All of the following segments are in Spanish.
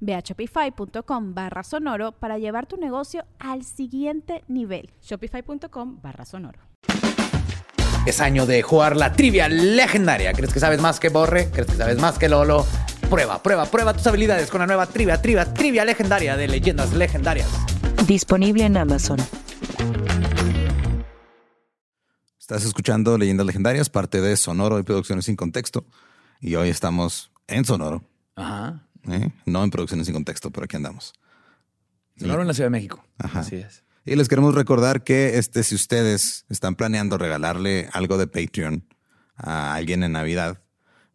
Ve a shopify.com barra sonoro para llevar tu negocio al siguiente nivel. Shopify.com barra sonoro. Es año de jugar la trivia legendaria. ¿Crees que sabes más que Borre? ¿Crees que sabes más que Lolo? Prueba, prueba, prueba tus habilidades con la nueva trivia, trivia, trivia legendaria de leyendas legendarias. Disponible en Amazon. Estás escuchando Leyendas Legendarias, parte de Sonoro y Producciones sin Contexto. Y hoy estamos en Sonoro. Ajá. ¿Eh? No en Producciones sin Contexto, pero aquí andamos. Sonoro en la Ciudad de México. Ajá. Así es. Y les queremos recordar que este, si ustedes están planeando regalarle algo de Patreon a alguien en Navidad,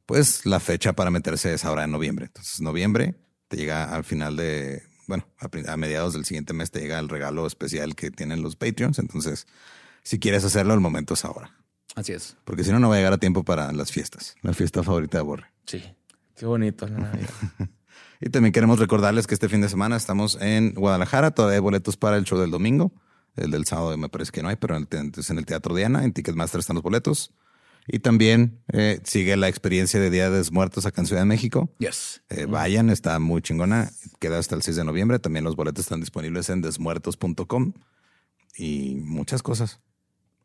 pues la fecha para meterse es ahora en noviembre. Entonces, noviembre te llega al final de, bueno, a, a mediados del siguiente mes te llega el regalo especial que tienen los Patreons. Entonces, si quieres hacerlo, el momento es ahora. Así es. Porque si no, no va a llegar a tiempo para las fiestas. La fiesta favorita de Borre. Sí. Qué bonito la Navidad. Y también queremos recordarles que este fin de semana estamos en Guadalajara. Todavía hay boletos para el show del domingo. El del sábado me parece que no hay, pero en el, te- es en el Teatro Diana. En Ticketmaster están los boletos. Y también eh, sigue la experiencia de Día de los Muertos acá en Ciudad de México. Yes. Eh, Vayan, está muy chingona. Queda hasta el 6 de noviembre. También los boletos están disponibles en desmuertos.com y muchas cosas.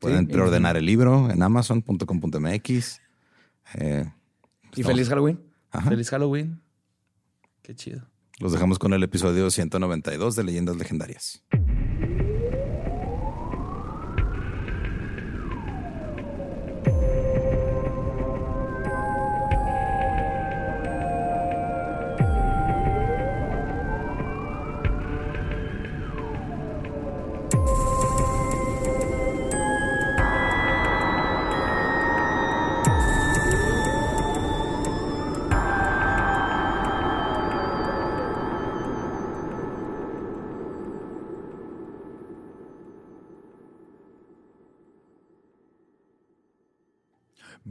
Pueden Sí, preordenar el libro en amazon.com.mx. Eh, Y feliz Halloween. Ajá. Feliz Halloween. Qué chido. los dejamos con el episodio 192 de Leyendas Legendarias.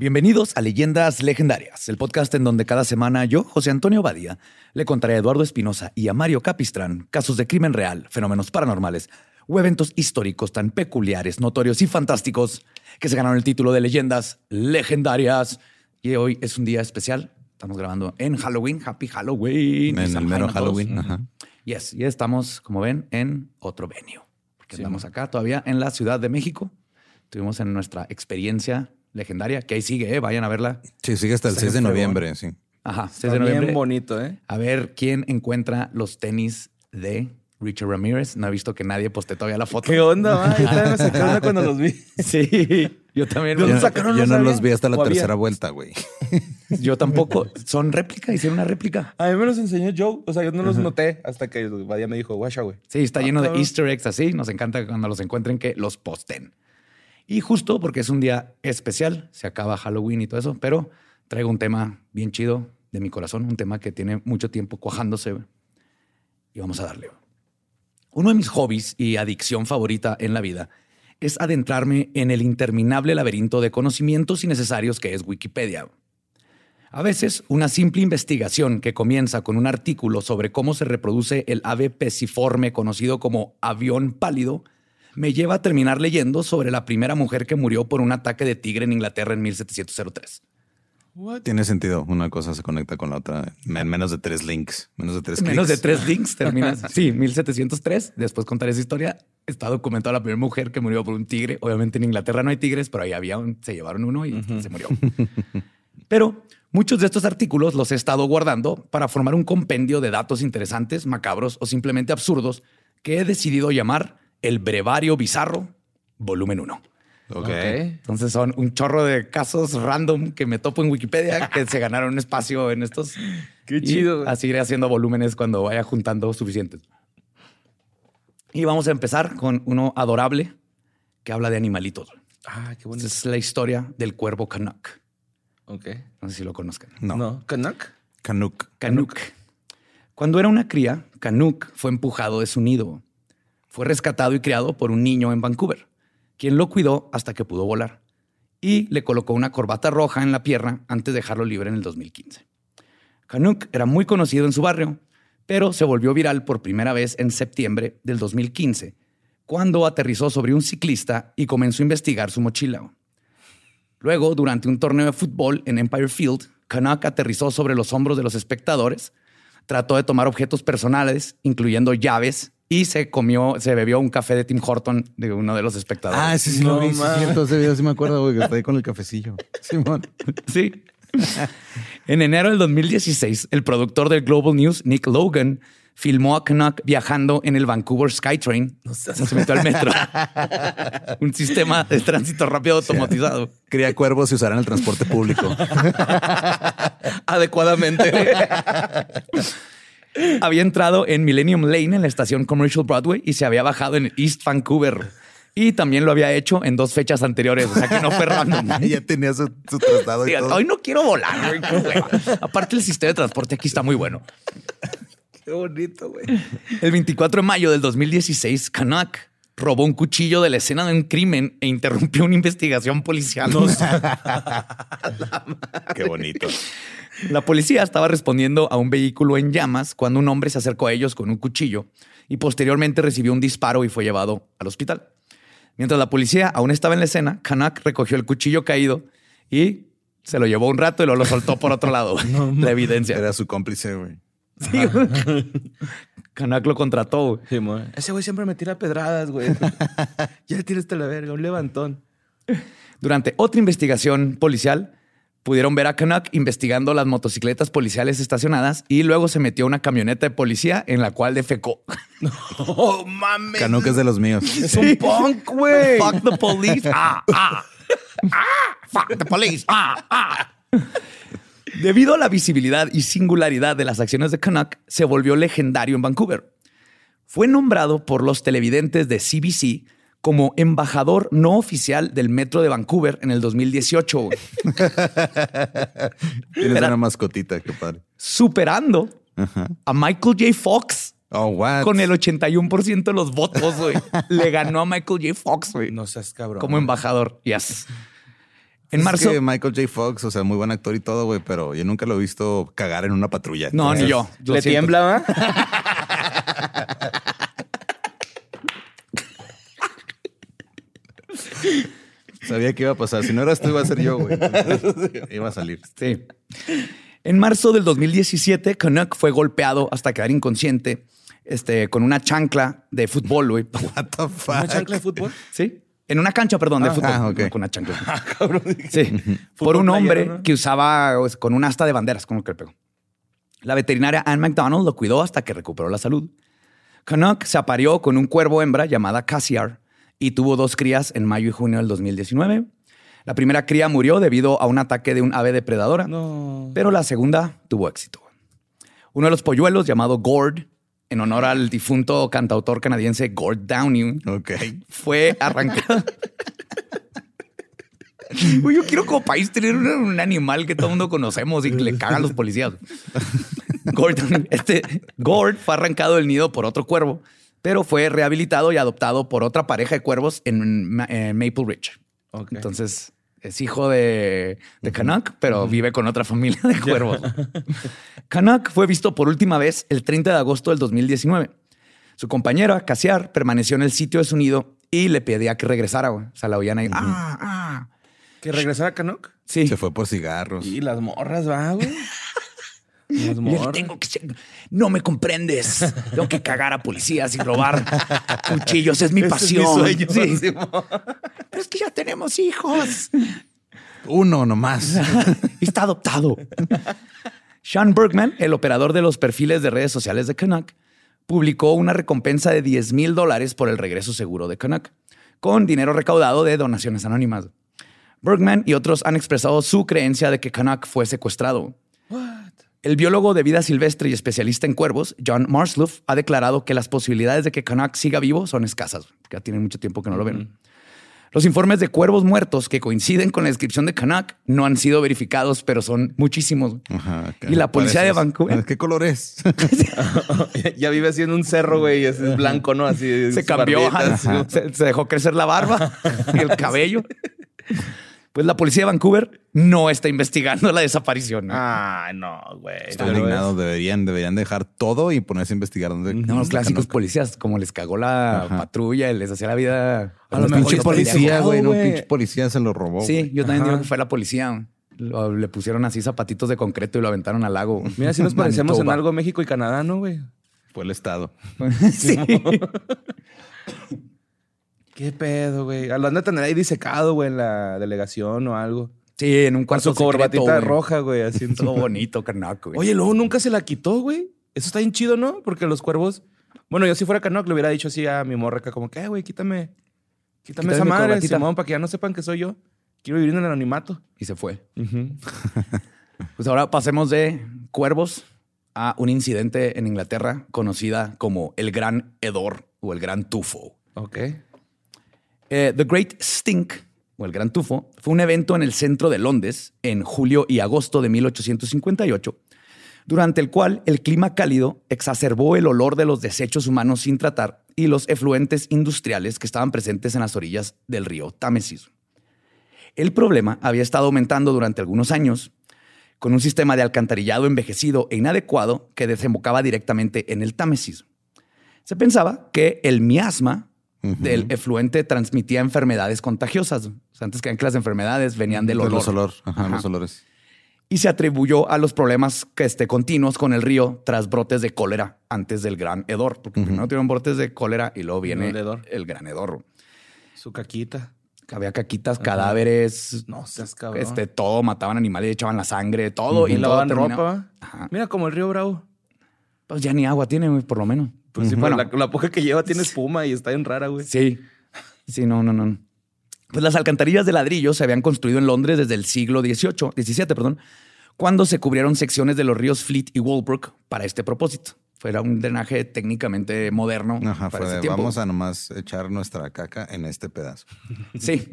Bienvenidos a Leyendas Legendarias, el podcast en donde cada semana yo, José Antonio Badía, le contaré a Eduardo Espinosa y a Mario Capistrán casos de crimen real, fenómenos paranormales o eventos históricos tan peculiares, notorios y fantásticos que se ganaron el título de Leyendas Legendarias. Y hoy es un día especial. Estamos grabando en Halloween. Happy Halloween. En el mero. Halloween. Ajá. Yes, y estamos, como ven, en otro venue. Porque estamos acá todavía en la Ciudad de México. Estuvimos en nuestra experiencia legendaria, que ahí sigue, ¿eh? vayan a verla. Sí, sigue hasta el Está 6 de noviembre, sí. Ajá, 6 de noviembre. bien bonito, ¿eh? A ver quién encuentra los tenis de Richard Ramírez. No he visto que nadie poste todavía la foto. ¿Qué onda? Yo también me saqué onda cuando los vi. Sí, yo también. Yo no los vi hasta la ¿O había? tercera vuelta, güey. Yo tampoco. Son réplica, hicieron una réplica. A mí me los enseñó Joe. O sea, yo no los noté hasta que Badía me dijo, guacha, güey. Sí, está lleno de easter eggs así. Nos encanta cuando los encuentren que los posten. Y justo porque es un día especial, se acaba Halloween y todo eso, pero traigo un tema bien chido de mi corazón, un tema que tiene mucho tiempo cuajándose y vamos a darle. Uno de mis hobbies y adicción favorita en la vida es adentrarme en el interminable laberinto de conocimientos innecesarios que es Wikipedia. A veces, una simple investigación que comienza con un artículo sobre cómo se reproduce el ave pesiforme conocido como avión pálido me lleva a terminar leyendo sobre la primera mujer que murió por un ataque de tigre en Inglaterra en 1703. Tiene sentido. Una cosa se conecta con la otra en menos de tres links, menos de tres Menos de tres links terminas. Sí, 1703. Después contaré esa historia. Está documentada la primera mujer que murió por un tigre. Obviamente en Inglaterra no hay tigres, pero ahí había un, se llevaron uno y se murió. Pero muchos de estos artículos los he estado guardando para formar un compendio de datos interesantes, macabros o simplemente absurdos que he decidido llamar el Brevario Bizarro, volumen 1. Ok. Entonces son un chorro de casos random que me topo en Wikipedia que se ganaron un espacio en estos. Qué chido. Así iré haciendo volúmenes cuando vaya juntando suficientes. Y vamos a empezar con uno adorable que habla de animalitos. Ah, qué Esta bonito. es la historia del cuervo Canuck. Ok. No sé si lo conozcan. No. No. ¿Canuck? Canuck. Canuck. Cuando era una cría, Canuck fue empujado de su nido. Fue rescatado y criado por un niño en Vancouver, quien lo cuidó hasta que pudo volar y le colocó una corbata roja en la pierna antes de dejarlo libre en el 2015. Canuck era muy conocido en su barrio, pero se volvió viral por primera vez en septiembre del 2015, cuando aterrizó sobre un ciclista y comenzó a investigar su mochila. Luego, durante un torneo de fútbol en Empire Field, Canuck aterrizó sobre los hombros de los espectadores, trató de tomar objetos personales, incluyendo llaves, y se comió, se bebió un café de Tim Horton de uno de los espectadores. Ah, sí, sí, No lo vi. Sí, es mames. cierto. Ese video sí me acuerdo, güey, que está ahí con el cafecillo. Simón. Sí. en enero del 2016, el productor del Global News, Nick Logan, filmó a Canuck viajando en el Vancouver Skytrain. se metió al metro. un sistema de tránsito rápido automatizado. Cría cuervos y usarán el transporte público. Adecuadamente. Había entrado en Millennium Lane en la estación Commercial Broadway y se había bajado en East Vancouver. Y también lo había hecho en dos fechas anteriores, o sea que no fue random. ya tenía su, su traslado y Sí, todo. hoy no quiero volar, güey, qué hueva. Aparte, el sistema de transporte aquí está muy bueno. Qué bonito, güey. El 24 de mayo del 2016, Canuck robó un cuchillo de la escena de un crimen e interrumpió una investigación policial. Qué bonito. La policía estaba respondiendo a un vehículo en llamas cuando un hombre se acercó a ellos con un cuchillo y posteriormente recibió un disparo y fue llevado al hospital. Mientras la policía aún estaba en la escena, Canuck recogió el cuchillo caído y se lo llevó un rato y luego lo soltó por otro lado. la evidencia. Era su cómplice, güey. Sí, Canuck lo contrató. güey. Sí. Ese güey siempre me tira pedradas, güey. ya tiraste la verga, un levantón. Durante otra investigación policial, pudieron ver a Canuck investigando las motocicletas policiales estacionadas y luego se metió a una camioneta de policía en la cual defecó. ¡Oh, mames! Canuck es de los míos. Es un punk, güey. Fuck the police. Ah, ah. Ah, fuck the police. Ah, ah. Debido a la visibilidad y singularidad de las acciones de Canuck, se volvió legendario en Vancouver. Fue nombrado por los televidentes de CBC como embajador no oficial del metro de Vancouver en el 2018, güey, Tienes una mascotita, qué padre. superando a Michael J. Fox Oh, what? con el 81% de los votos. güey. Le ganó a Michael J. Fox güey, No seas cabrón. como embajador. Yes. En Es marzo. que Michael J. Fox, o sea, muy buen actor y todo, güey, pero yo nunca lo he visto cagar en una patrulla. No, ni yo. Lo ¿Le siento. tiembla, va? Sabía que iba a pasar. Si no eras tú, iba a ser yo, güey. Iba a salir. Sí. En marzo del 2017, Canuck fue golpeado hasta quedar inconsciente este, con una chancla de fútbol, güey. What the fuck? ¿Una chancla de fútbol? Sí. En una cancha, perdón, de Ah, fútbol. ah, con una chancla. Cabrón. Sí. Por un hombre playero, ¿no? que usaba sea, con un asta de banderas, como que le pegó. La veterinaria Ann McDonald lo cuidó hasta que recuperó la salud. Canuck se apareó con un cuervo hembra llamada Cassiar y tuvo dos crías en mayo y junio del 2019. La primera cría murió debido a un ataque de un ave depredadora, No. pero la segunda tuvo éxito. Uno de los polluelos, llamado Gord, en honor al difunto cantautor canadiense Gord Downie, Ok. fue arrancado. Uy, yo quiero como país tener un, un animal que todo el mundo conocemos y que le cagan los policías. Gordon, este Gord fue arrancado del nido por otro cuervo, pero fue rehabilitado y adoptado por otra pareja de cuervos en, Ma- en Maple Ridge. Entonces es hijo de, de Canuck, pero vive con otra familia de cuervos. Canuck fue visto por última vez el 30 de agosto del 2019. Su compañera, Casiar, permaneció en el sitio de su nido y le pedía que regresara. güey. O sea, la oían ahí. Ah, ah. ¿Que regresara a Canuck? Sí. Se fue por cigarros. Y las morras, va, güey. Morras. tengo que ser- no me comprendes. Tengo que cagar a policías y robar cuchillos. Es mi Ese es mi pasión. sueño, Sí. Pero es que ya tenemos hijos. Uno nomás. y está adoptado. Sean Bergman, el operador de los perfiles de redes sociales de Canuck, publicó una recompensa de 10 mil dólares por el regreso seguro de Canuck, con dinero recaudado de donaciones anónimas. Bergman y otros han expresado su creencia de que Canuck fue secuestrado. El biólogo de vida silvestre y especialista en cuervos, John Marsluff, ha declarado que las posibilidades de que Canuck siga vivo son escasas, que ya tiene mucho tiempo que no lo ven. Los informes de cuervos muertos que coinciden con la descripción de Canuck no han sido verificados, pero son muchísimos. Ajá, Y la policía de. Vancouver ¿Qué color es? ya vive así en un cerro, güey, y es blanco, ¿no? Así. se cambió, se dejó crecer la barba y el cabello. Pues la policía de Vancouver no está investigando la desaparición. ¿no? Ah, no, güey. Estoy indignado. Deberían, deberían dejar todo y ponerse a investigar dónde. No, los clásicos policías, como les cagó la Ajá. patrulla, les hacía la vida. A lo Un mejor pinche policía, güey. No, pinche policía se lo robó. Sí, yo también Ajá. digo que fue la policía. Lo- le pusieron así zapatitos de concreto y lo aventaron al lago. Mira, si nos parecemos en algo México y Canadá, ¿no, güey? Fue el Estado. sí. ¿Qué pedo, güey? Lo han de tener ahí disecado, güey, en la delegación o algo. Sí, en un Con cuarto su corbatita güey. roja, güey, así. Todo bonito, Canuck, güey. Oye, luego nunca se la quitó, güey. Eso está bien chido, ¿no? Porque los cuervos... Bueno, yo si fuera Canuck le hubiera dicho así a mi morreca como que, "Eh, güey, quítame... Quítame Quítame esa madre, corbatita". Simón, para que ya no sepan que soy yo. Quiero vivir en el anonimato. Y se fue. Ujú. Pues ahora pasemos de cuervos a un incidente en Inglaterra conocida como el Gran Hedor o el Gran Tufo. Ok. Eh, The Great Stink, o el Gran Tufo, fue un evento en el centro de Londres en julio y agosto de 1858, durante el cual el clima cálido exacerbó el olor de los desechos humanos sin tratar y los efluentes industriales que estaban presentes en las orillas del río Támesis. El problema había estado aumentando durante algunos años con un sistema de alcantarillado envejecido e inadecuado que desembocaba directamente en el Támesis. Se pensaba que el miasma del efluente transmitía enfermedades contagiosas. O sea, antes que que las enfermedades venían del De olor. los olor. Ajá, Ajá. los olores. Y se atribuyó a los problemas que esté continuos con el río tras brotes de cólera antes del gran hedor. Porque primero tuvieron brotes de cólera y luego viene el hedor. el gran hedor. Su caquita. Había caquitas, cadáveres, No seas cabrón. este, todo, mataban animales, echaban la sangre, todo. y Y todo lavaban ropa. Ajá. Mira, como el río Bravo. Pues ya ni agua tiene, güey, por lo menos. Pues sí, Bueno, pero la, la poca que lleva tiene espuma y está bien rara, güey. Sí. Sí, no, no, no. Pues las alcantarillas de ladrillo se habían construido en Londres desde el siglo XVIII, XVII, perdón, cuando se cubrieron secciones de los ríos Fleet y Walbrook para este propósito. Fuera un drenaje técnicamente moderno Ajá, para fue ese de, tiempo. vamos a nomás echar nuestra caca en este pedazo. Sí.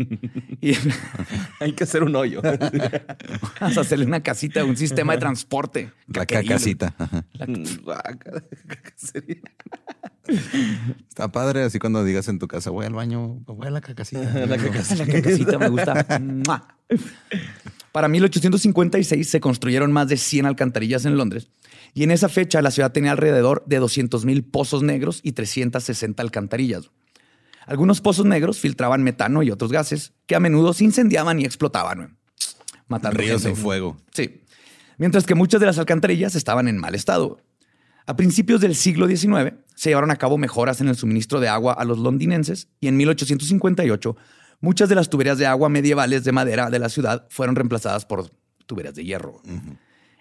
Y Hay que hacer un hoyo. vamos a hacerle una casita, un sistema de transporte. La cacacita. Guácala, ¿qué sería? Está padre así cuando digas en tu casa, voy al baño, voy a la cacacita. La cacacita. La cacasita me gusta. Para 1856 se construyeron más de 100 alcantarillas en Londres y en esa fecha la ciudad tenía alrededor de 200 mil pozos negros y 360 alcantarillas. Algunos pozos negros filtraban metano y otros gases que a menudo se incendiaban y explotaban, matando Ríos en fuego. Sí. Mientras que muchas de las alcantarillas estaban en mal estado. A principios del siglo XIX se llevaron a cabo mejoras en el suministro de agua a los londinenses y en 1858 muchas de las tuberías de agua medievales de madera de la ciudad fueron reemplazadas por tuberías de hierro.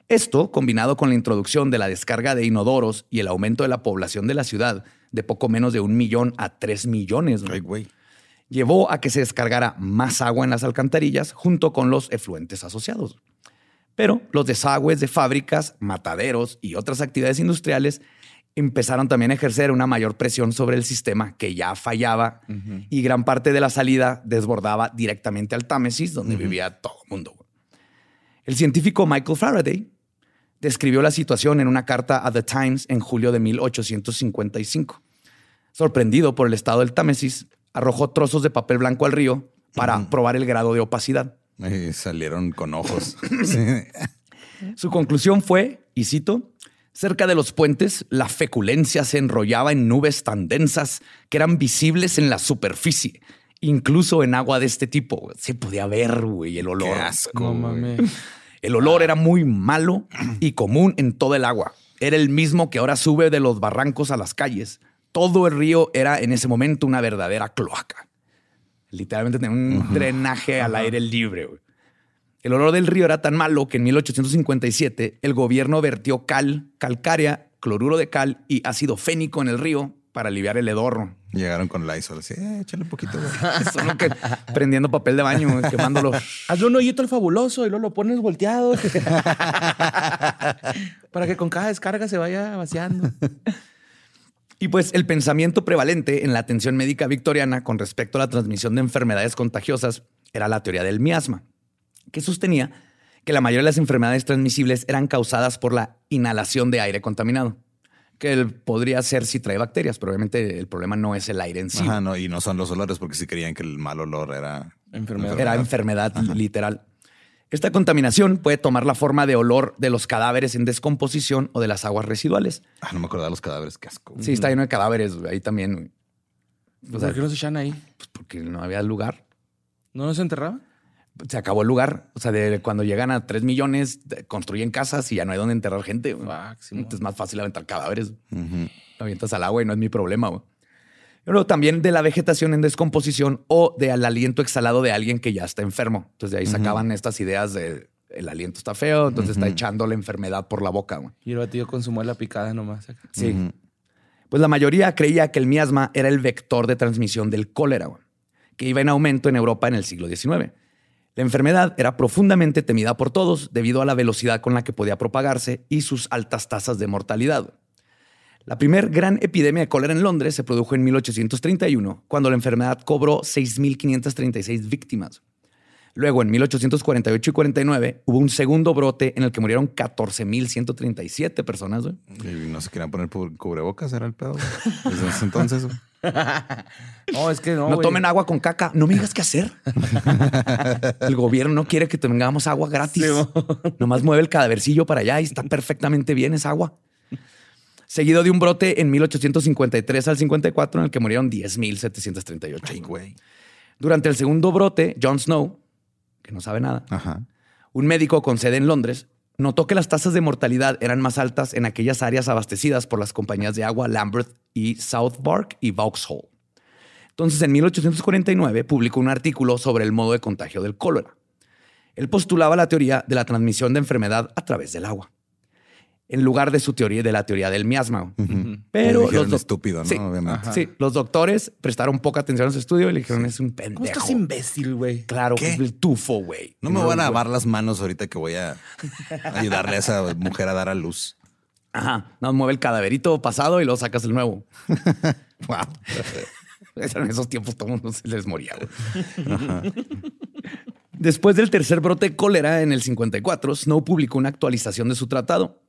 Esto, combinado con la introducción de la descarga de inodoros y el aumento de la población de la ciudad de poco menos de un millón a tres millones, Ay, güey. llevó a que se descargara más agua en las alcantarillas junto con los efluentes asociados. Pero los desagües de fábricas, mataderos y otras actividades industriales empezaron también a ejercer una mayor presión sobre el sistema que ya fallaba y gran parte de la salida desbordaba directamente al Támesis, donde vivía todo el mundo. El científico Michael Faraday describió la situación en una carta a The Times en julio de 1855. Sorprendido por el estado del Támesis, arrojó trozos de papel blanco al río para probar el grado de opacidad. Ay, salieron con ojos. Sí. Su conclusión fue, y cito, cerca de los puentes la feculencia se enrollaba en nubes tan densas que eran visibles en la superficie, incluso en agua de este tipo. Se podía ver, güey, el Qué olor. asco. No güey. mames. El olor era muy malo y común en todo el agua. Era el mismo que ahora sube de los barrancos a las calles. Todo el río era en ese momento una verdadera cloaca. Literalmente tenía un drenaje al aire libre. El olor del río era tan malo que en 1857 el gobierno vertió cal, calcárea, cloruro de cal y ácido fénico en el río para aliviar el hedor. Llegaron con Lysol así, eh, échale un poquito. Solo que prendiendo papel de baño, quemándolo. Hazle un hoyito al fabuloso y luego lo pones volteado. Para que con cada descarga se vaya vaciando. Y pues el pensamiento prevalente en la atención médica victoriana con respecto a la transmisión de enfermedades contagiosas era la teoría del miasma, que sostenía que la mayoría de las enfermedades transmisibles eran causadas por la inhalación de aire contaminado, que el- podría ser si trae bacterias, pero obviamente el problema no es el aire en sí, Ajá, no, y no son los olores porque sí creían que el mal olor era Enfermedad. era enfermedad literal. Esta contaminación puede tomar la forma de olor de los cadáveres en descomposición o de las aguas residuales. Ah, no me acordaba de los cadáveres, qué asco. Sí, está lleno de cadáveres, ahí también. güey. O sea, ¿Por qué no se echan ahí? pues porque no había lugar. ¿No nos enterraba? Se acabó el lugar. O sea, de cuando llegan a 3 millones, construyen casas y ya no hay donde enterrar gente. Máximo. Entonces es más fácil aventar cadáveres. Ujú. Lo avientas al agua y no es mi problema. Pero también de la vegetación en descomposición o del aliento exhalado de alguien que ya está enfermo. Entonces de ahí sacaban estas ideas de el aliento está feo, entonces está echando la enfermedad por la boca. Y el batido con su muela picada nomás. acá. Sí. Pues la mayoría creía que el miasma era el vector de transmisión del cólera, que iba en aumento en Europa en el siglo XIX. La enfermedad era profundamente temida por todos debido a la velocidad con la que podía propagarse y sus altas tasas de mortalidad. La primer gran epidemia de cólera en Londres se produjo en 1831, cuando la enfermedad cobró 6.536 víctimas. Luego, en 1848 y 49, hubo un segundo brote en el que murieron 14.137 personas. Y no se querían poner cubrebocas, era el pedo. Desde ese entonces. No, es que no. No, tomen agua con caca. No me digas qué hacer. el gobierno no quiere que tengamos agua gratis. Sí. Nomás mueve el cadavercillo para allá y está perfectamente bien esa agua. Seguido de un brote en 1853 al 54 en el que murieron 10.738. Ay, güey. Durante el segundo brote, John Snow, que no sabe nada, Ajá. un médico con sede en Londres, notó que las tasas de mortalidad eran más altas en aquellas áreas abastecidas por las compañías de agua Lambeth y Southwark y Vauxhall. Entonces, en 1849 publicó un artículo sobre el modo de contagio del cólera. Él postulaba la teoría de la transmisión de enfermedad a través del agua, en lugar de su teoría de la teoría del miasma. Le Pero dijeron los estúpido, ¿no? Sí, Obviamente. sí, los doctores prestaron poca atención a su estudio y le dijeron es un pendejo. ¿Cómo estás imbécil, güey? Claro, ¿Qué? el tufo, güey. No me van a lavar las manos ahorita que voy a ayudarle a esa mujer a dar a luz. Ajá, nos mueve el cadaverito pasado y luego sacas el nuevo. Wow. En esos tiempos todo el mundo se les moría. güey. Después del tercer brote de cólera en el 54, Snow publicó una actualización de su tratado.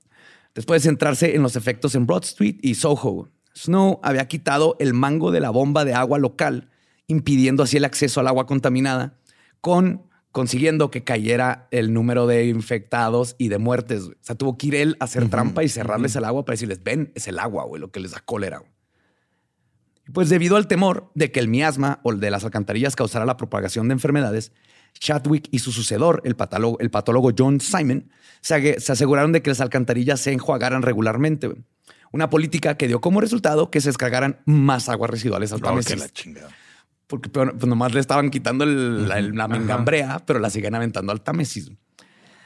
Después de centrarse en los efectos en Broad Street y Soho, Snow había quitado el mango de la bomba de agua local, impidiendo así el acceso al agua contaminada, con consiguiendo que cayera el número de infectados y de muertes. O sea, tuvo que ir él a hacer trampa y cerrarles el agua para decirles, ven, es el agua, güey, lo que les da cólera. güey". Y Pues debido al temor de que el miasma o el de las alcantarillas causara la propagación de enfermedades, Chadwick y su sucedor, el patólogo, el patólogo John Simon, se, aseguraron de que las alcantarillas se enjuagaran regularmente. Una política que dio como resultado que se descargaran más aguas residuales al la chingada. Porque pues, nomás le estaban quitando el- la, la mengambrea, pero la siguen aventando al Támesis.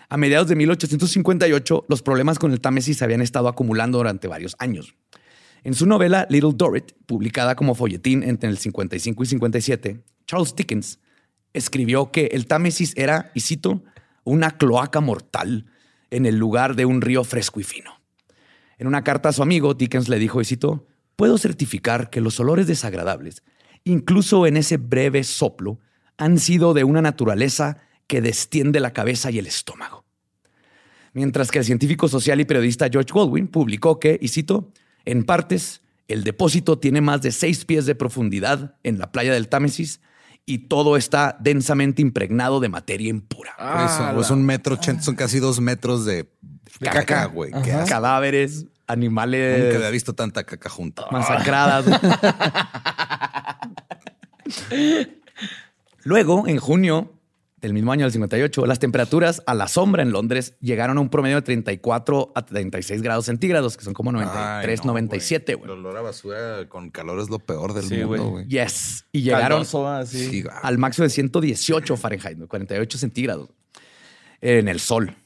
A mediados de 1858, los problemas con el Támesis se habían estado acumulando durante varios años. En su novela Little Dorrit, publicada como folletín entre el 55 y 57, Charles Dickens escribió que el Támesis era, y cito, una cloaca mortal en el lugar de un río fresco y fino. En una carta a su amigo, Dickens le dijo, y cito, puedo certificar que los olores desagradables, incluso en ese breve soplo, han sido de una naturaleza que destiende la cabeza y el estómago. Mientras que el científico social y periodista George Goldwyn publicó que, y cito, en partes, el depósito tiene más de seis pies de profundidad en la playa del Támesis y todo está densamente impregnado de materia impura. Eso, es un metro ochenta, son casi dos metros de caca, caca. güey. Cadáveres, animales Nunca había visto tanta caca junta. masacradas. Luego, en junio del mismo año del 58, las temperaturas a la sombra en Londres llegaron a un promedio de 34 a 36 grados centígrados, que son como 93, Ay, no, 97, güey. güey. El olor a basura con calor es lo peor del Sí, mundo, güey. güey. Yes. Y llegaron. Sí, güey. al máximo de 118 Fahrenheit, güey, 48 centígrados en el sol.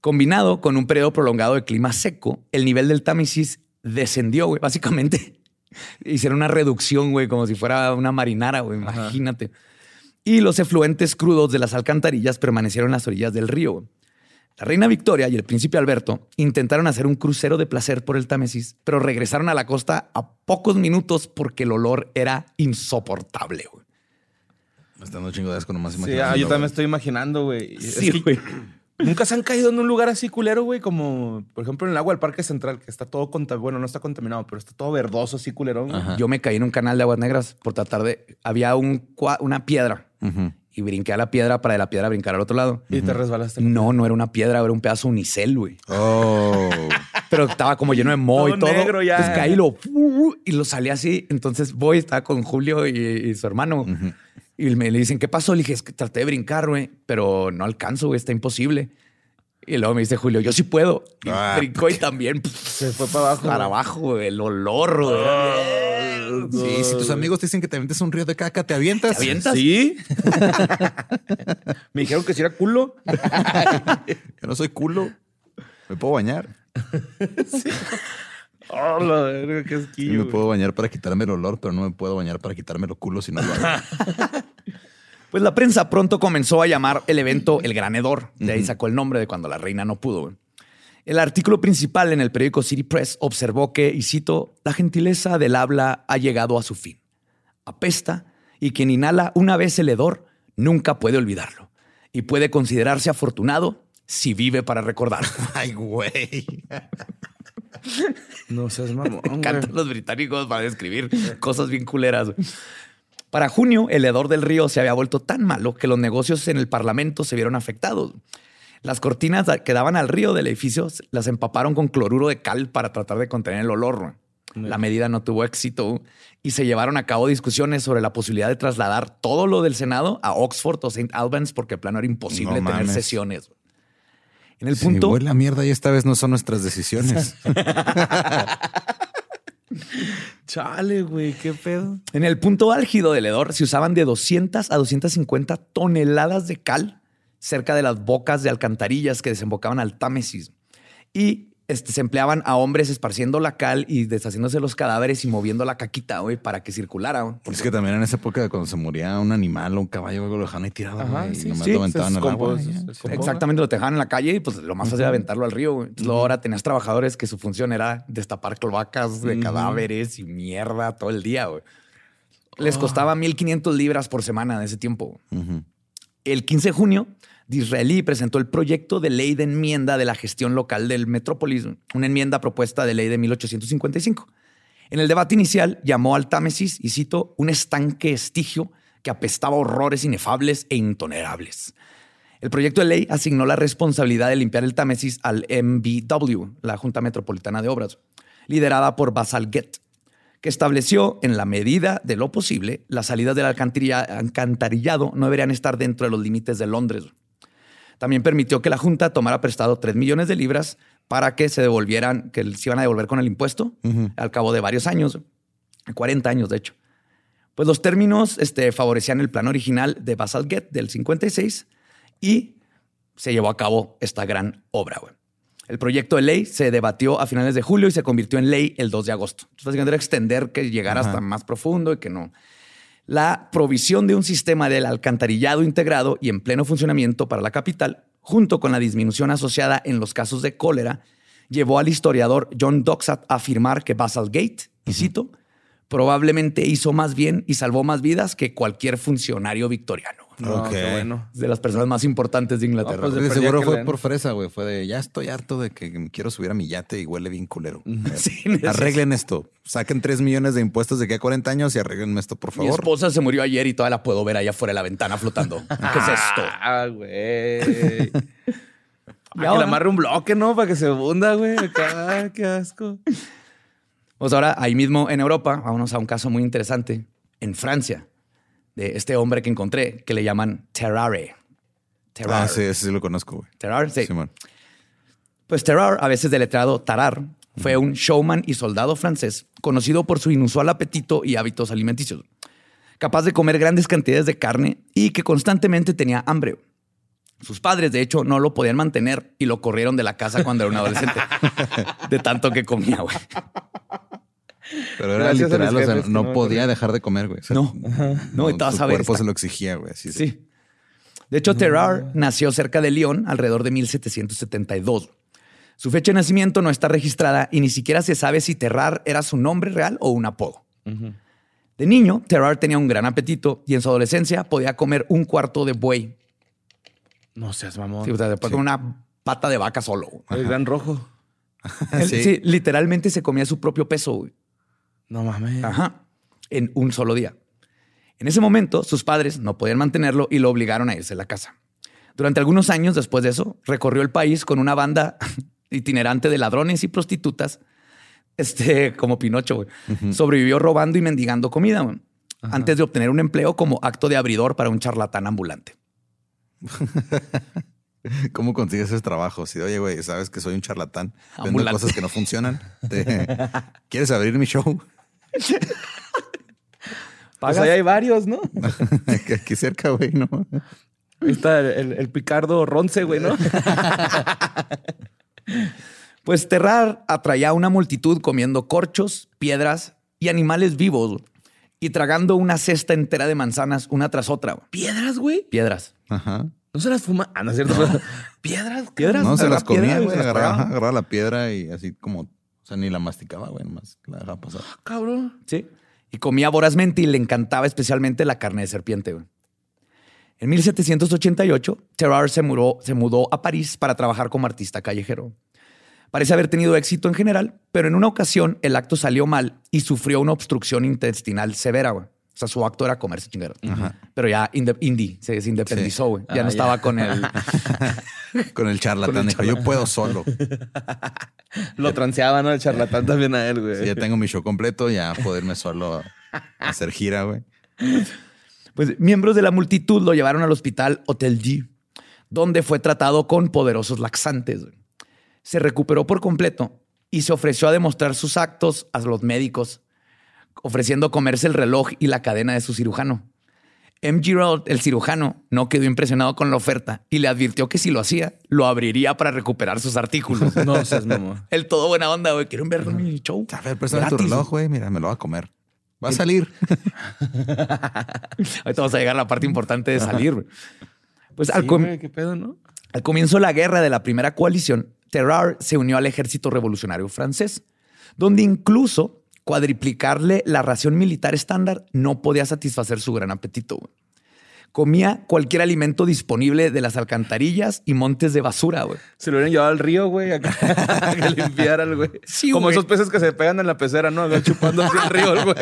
Combinado con un periodo prolongado de clima seco, el nivel del Támesis descendió, güey. Básicamente Hicieron una reducción, güey, como si fuera una marinara, güey, imagínate. Y los efluentes crudos de las alcantarillas permanecieron en las orillas del río. La reina Victoria y el príncipe Alberto intentaron hacer un crucero de placer por el Támesis, pero regresaron a la costa a pocos minutos porque el olor era insoportable. güey. Me está dando chingo de asco nomás Sí, ah, yo también estoy imaginando, güey. Es Sí, que güey. Nunca se han caído en un lugar así culero, güey, como por ejemplo en el agua del Parque Central, que está todo contaminado. Bueno, no está contaminado, pero está todo verdoso, así culerón. Ajá. Yo me caí en un canal de aguas negras por tratar de. Había un, una piedra Y brinqué a la piedra para de la piedra brincar al otro lado. Y te resbalaste. No, no era una piedra, era un pedazo unicel, güey. Oh. Pero estaba como lleno de moho y Todo todo. negro ya. Entonces caí y lo, y lo salí así. Entonces voy, estaba con Julio y, y su hermano. Y me le dicen, ¿qué pasó? Le dije, es que traté de brincar, güey, pero no alcanzo, güey, está imposible. Y luego me dice Julio, yo sí puedo. Y Ah. brincó y también Se fue para abajo. para güey. abajo, el olor. Sí, si tus amigos te dicen que te avientes un río de caca, ¿te avientas? ¿Te avientas? ¿Sí? Me dijeron que si era culo. Yo no soy culo. Me puedo bañar. Oh, la verga, qué Sí, me puedo bañar para quitarme el olor, pero no me puedo bañar para quitarme los culos si no lo hago. Pues la prensa pronto comenzó a llamar el evento El Granedor. De ahí sacó el nombre de cuando la reina no pudo. El artículo principal en el periódico City Press observó que, y cito, la gentileza del habla ha llegado a su fin. Apesta y quien inhala una vez el hedor nunca puede olvidarlo. Y puede considerarse afortunado si vive para recordarlo. Ay, güey. No seas mamón. Me encantan los británicos para describir cosas bien culeras. Para junio, el hedor del río se había vuelto tan malo que los negocios en el Parlamento se vieron afectados. Las cortinas que daban al río del edificio las empaparon con cloruro de cal para tratar de contener el olor. La medida no tuvo éxito y se llevaron a cabo discusiones sobre la posibilidad de trasladar todo lo del Senado a Oxford o St. Albans porque el plano era imposible No tener mames. sesiones. En el punto, huele a mierda y esta vez no son nuestras decisiones. Chale, güey, qué pedo. En el punto álgido del hedor se usaban de 200 a 250 toneladas de cal cerca de las bocas de alcantarillas que desembocaban al Támesis. Y este, se empleaban a hombres esparciendo la cal y deshaciéndose los cadáveres y moviendo la caquita, güey, para que circulara. güey. es que también en esa época, cuando se moría un animal o un caballo, algo lo dejaban ahí tirado. Ajá, güey, y sí, nomás sí, lo aventaban al agua. y. Exactamente, lo dejaban en la calle y pues lo más fácil era aventarlo al río. güey. Entonces, luego ahora tenías trabajadores que su función era destapar cloacas de cadáveres y mierda todo el día. güey. Les costaba 1.500 libras por semana en ese tiempo. El 15 de junio, Disraeli presentó el proyecto de ley de enmienda de la gestión local del Metrópolis, una enmienda propuesta de ley de 1855. En el debate inicial llamó al Támesis, y cito, un estanque estigio que apestaba horrores inefables e intolerables. El proyecto de ley asignó la responsabilidad de limpiar el Támesis al MBW, la Junta Metropolitana de Obras, liderada por Basal Gett, que estableció, en la medida de lo posible, las salidas del alcantarilla- alcantarillado no deberían estar dentro de los límites de Londres. También permitió que la Junta tomara prestado 3 millones de libras para que se devolvieran, que se iban a devolver con el impuesto al cabo de varios años, 40 años de hecho. Pues los términos este, favorecían el plan original de Basalgate del 56 y se llevó a cabo esta gran obra. El proyecto de ley se debatió a finales de julio y se convirtió en ley el 2 de agosto. Entonces, básicamente era extender que llegara hasta más profundo y que no. La provisión de un sistema del alcantarillado integrado y en pleno funcionamiento para la capital, junto con la disminución asociada en los casos de cólera, llevó al historiador John Doxat a afirmar que Basalgate, y cito, probablemente hizo más bien y salvó más vidas que cualquier funcionario victoriano. No, Ok. qué bueno. Es de las personas más importantes de Inglaterra. No, pues, De perdida seguro fue leen. por fresa, güey. Fue de ya estoy harto de que quiero subir a mi yate y huele bien culero. Sí, Arreglen esto. Saquen 3 millones de impuestos de aquí a 40 años y arreglenme esto, por Mi favor. esposa se murió ayer y todavía la puedo ver allá afuera de la ventana flotando. ¿Qué es esto? Ah, güey. Ah, que le amarre un bloque, ¿no? Para que se hunda, güey. Acá, qué asco. Pues ahora, ahí mismo en Europa, vámonos a un caso muy interesante. En Francia, de este hombre que encontré, que le llaman Terrare. Terrare. Ah, sí, ese sí lo conozco, güey. Terrare, sí. Simón. Pues Terrar, a veces deletreado Tarar, fue un showman y soldado francés conocido por su inusual apetito y hábitos alimenticios. Capaz de comer grandes cantidades de carne y que constantemente tenía hambre. Sus padres, de hecho, no lo podían mantener y lo corrieron de la casa cuando era un adolescente. de tanto que comía, güey. Pero era Gracias literal, o sea, no no podía dejar de comer, güey. O sea, No, no, y su cuerpo está- se lo exigía, güey. así, Sí. De hecho, Terrar nació cerca de Lyon alrededor de 1772. Su fecha de nacimiento no está registrada y ni siquiera se sabe si Terrar era su nombre real o un apodo. De niño, Terrar tenía un gran apetito y en su adolescencia podía comer un cuarto de buey. No seas mamón. Sí, o sea, después con una pata de vaca solo. El gran rojo. Él, Sí. sí, literalmente se comía su propio peso. güey. No mames. Ajá. En un solo día. En ese momento, sus padres no podían mantenerlo y lo obligaron a irse de la casa. Durante algunos años después de eso, recorrió el país con una banda itinerante de ladrones y prostitutas, este, como Pinocho. Sobrevivió robando y mendigando comida antes de obtener un empleo como acto de abridor para un charlatán ambulante. ¿Cómo consigues ese trabajo? Si, oye, güey, sabes que soy un charlatán, vendo Ambulante. cosas que no funcionan. Te- ¿Quieres abrir mi show? Pues ahí hay varios, ¿no? Aquí- cerca, güey, ¿no? Ahí está el, Picardo Ronce, güey, ¿no? Pues Terrar atraía a una multitud comiendo corchos, piedras y animales vivos y tragando una cesta entera de manzanas una tras otra. ¿Piedras, güey? Piedras. Ajá. ¿No se las fuma? Ah, no es cierto. ¿Piedras? ¿Piedras? No, se las comía, güey. Agarraba, agarraba la piedra y así como, sea, ni la masticaba, güey, nomás la dejaba pasar. Cabrón. Sí. Y comía vorazmente y le encantaba especialmente la carne de serpiente. güey. En 1788, Terrar se mudó, se mudó a París para trabajar como artista callejero. Parece haber tenido éxito en general, pero en una ocasión el acto salió mal y sufrió una obstrucción intestinal severa. Sea, su acto era comerse chingaderas. Pero ya indie, se, se independizó, güey. Ya Ah, no ya. estaba con el... Con el charlatán, dijo, yo puedo solo. Lo transeaba, ¿no? El charlatán también a él, güey. Si ya tengo mi show completo, ya poderme solo hacer gira, güey. Pues miembros de la multitud lo llevaron al hospital Hotel Dieu, donde fue tratado con poderosos laxantes. güey. Se recuperó por completo y se ofreció a demostrar sus actos a los médicos, ofreciendo comerse el reloj y la cadena de su cirujano. M. Giraud, el cirujano, no quedó impresionado con la oferta y le advirtió que si lo hacía, lo abriría para recuperar sus artículos. No seas mamón. El todo buena onda, güey. Quieren ver mi show. A ver, préstame tu reloj, güey. Mira, me lo va a comer. Va a salir. Ahorita vamos a llegar a la parte importante de salir. güey. Pues al, com- qué pedo, ¿no? al comienzo de la guerra de la primera coalición, Terrar se unió al ejército revolucionario francés, donde incluso cuadriplicarle la ración militar estándar no podía satisfacer su gran apetito. güey. Comía cualquier alimento disponible de las alcantarillas y montes de basura. güey. Se lo hubieran llevado al río, güey, acá, a que limpiara el güey. Sí, Como güey. esos peces que se pegan en la pecera, ¿no? Chupando así el río, güey.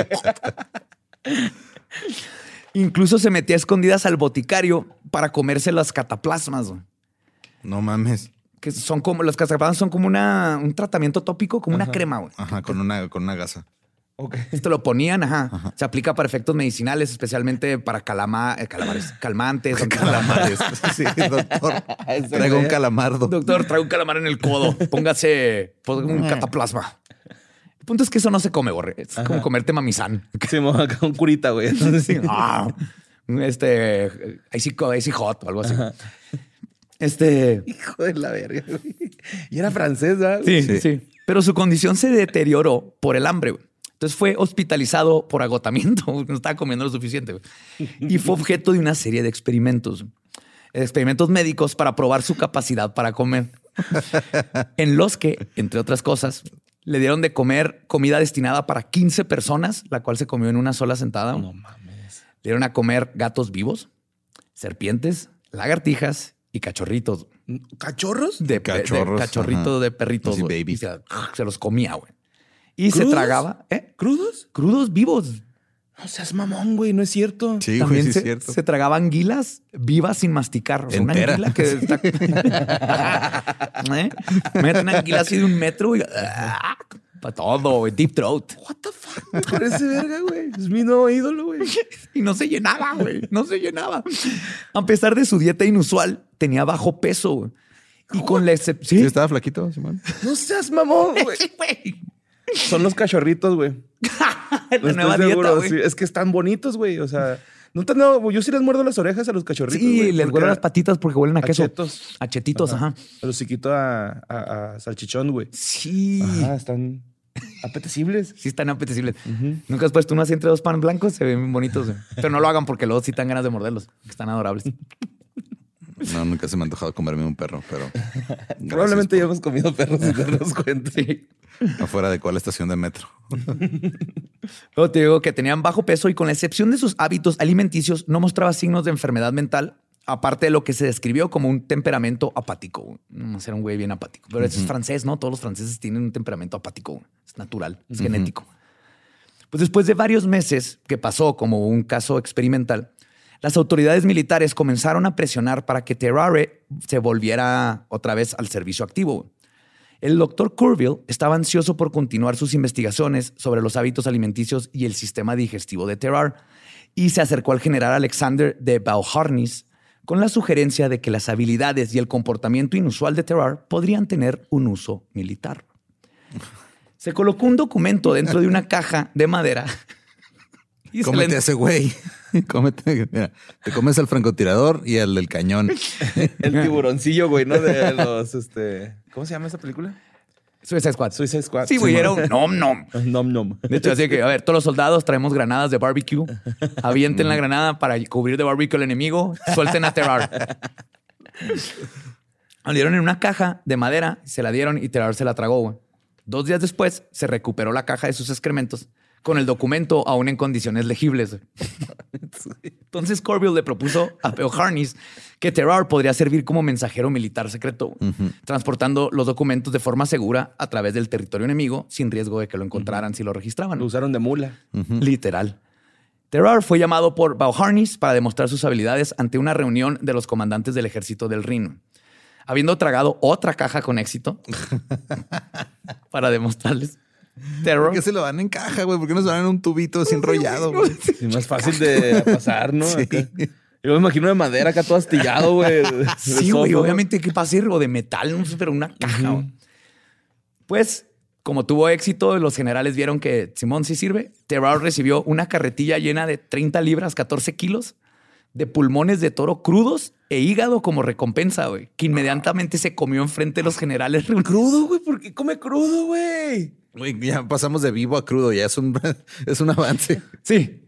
Incluso se metía a escondidas al boticario para comerse las cataplasmas. güey. No mames. Que son como los cataplasmas son como una, un tratamiento tópico, como una crema. güey. Ajá, con una, con una gasa. Esto lo ponían, ajá. Se aplica para efectos medicinales, especialmente para calama, eh, calamares, calmantes. Calamares. Sí, doctor. Traigo un calamardo. Doctor, trae un calamar en el codo. Póngase pues, un cataplasma. El punto es que eso no se come, borre. Es como comerte mamizán. Sí, acá un curita, güey. Sí. Ah, este, icy, icy hot o algo así. Este, Hijo de la verga, güey. Y era francés, ¿verdad? sí, Sí. sí, Pero su condición se deterioró por el hambre. güey. Entonces fue hospitalizado por agotamiento. No estaba comiendo lo suficiente. Y fue objeto de una serie de experimentos. Experimentos médicos para probar su capacidad para comer. En los que, entre otras cosas, le dieron de comer comida destinada para 15 personas, la cual se comió en una sola sentada. No mames. Le dieron a comer gatos vivos, serpientes, lagartijas y cachorritos. ¿Cachorros? De, de Cachorros, cachorrito ajá. de perritos. Sí, baby. Y se, se los comía, güey. Y se tragaba, ¿eh? ¿Crudos? Crudos vivos. No seas mamón, güey. No es cierto. Sí, güey, También sí se, es cierto. se tragaba anguilas vivas sin masticar. O sea, una Entera. anguila que está... ¿Eh? Mete una anguila así de un metro y... Para todo, güey. Deep throat. What the fuck? Me parece verga, güey. Es mi nuevo ídolo, güey. Y no se llenaba, güey. No se llenaba. A pesar de su dieta inusual, tenía bajo peso. güey. Y con la Sí, excepción... estaba flaquito, Simón. No seas mamón, güey. Son los cachorritos, güey. la Estoy nueva dieta, güey. sí. Es que están bonitos, güey. O sea, no te no, yo sí les muerdo las orejas a los cachorritos. Sí, güey, les huelo las patitas porque huelen a a queso. chetos. A chetitos, ajá. A los chiquitos a, a, a salchichón, güey. Sí. Ajá, están. apetecibles. Sí están apetecibles. Nunca has puesto uno así entre dos pan blancos, se ven bonitos. güey. Pero no lo hagan porque luego sí dan ganas de morderlos. que Están adorables. No, nunca se me ha antojado comerme un perro, pero. Probablemente ya hemos comido perros sin darnos cuenta. Afuera de cuál estación de metro. Luego te digo que tenían bajo peso y con la excepción de sus hábitos alimenticios no mostraba signos de enfermedad mental, aparte de lo que se describió como un temperamento apático. era un güey bien apático. Pero eso es francés, ¿no? Todos los franceses tienen un temperamento apático. Es natural, es genético. Pues después de varios meses que pasó como un caso experimental, las autoridades militares comenzaron a presionar para que Terrare se volviera otra vez al servicio activo. El doctor Curville estaba ansioso por continuar sus investigaciones sobre los hábitos alimenticios y el sistema digestivo de Terrar y se acercó al general Alexander de Beauharnais con la sugerencia de que las habilidades y el comportamiento inusual de Terrar podrían tener un uso militar. Se colocó un documento dentro de una caja de madera. y se le- ese güey. Cómete. Mira, te comes al francotirador y al del cañón. El tiburoncillo, güey, ¿no? De los, este... ¿Cómo se llama esa película? Suicide Squad. Suicide Squad. Sí, güey, Sí, era un nom nom. Nom nom. De hecho, así que, a ver, todos los soldados traemos granadas de barbecue. Avienten la granada para cubrir de barbecue al enemigo. Suelten a Terrar. La dieron en una caja de madera, se la dieron y Terrar se la tragó. güey. Dos días después, se recuperó la caja de sus excrementos con el documento aún en condiciones legibles. Entonces Corville le propuso a Beauharnais que Terrar podría servir como mensajero militar secreto, transportando los documentos de forma segura a través del territorio enemigo sin riesgo de que lo encontraran si lo registraban. Lo usaron de mula. Literal. Terrar fue llamado por Beauharnais para demostrar sus habilidades ante una reunión de los comandantes del ejército del Rin. Habiendo tragado otra caja con éxito para demostrarles. Terror. ¿Por qué se lo dan en caja, güey? ¿Por qué no se lo dan en un tubito así enrollado, güey? Sí, más fácil de pasar, ¿no? Sí. Acá. Yo me imagino de madera acá todo astillado, güey. Sí, güey, obviamente, ¿qué pasa? O de metal, no sé, pero una caja. Pues, como tuvo éxito, los generales vieron que Simón sí sirve. Terrar recibió una carretilla llena de 30 libras, 14 kilos de pulmones de toro crudos e hígado como recompensa, güey, que inmediatamente se comió enfrente de los generales. Crudo, güey. ¿Por qué come crudo, güey? Ya pasamos de vivo a crudo, ya es un, es un avance. Sí.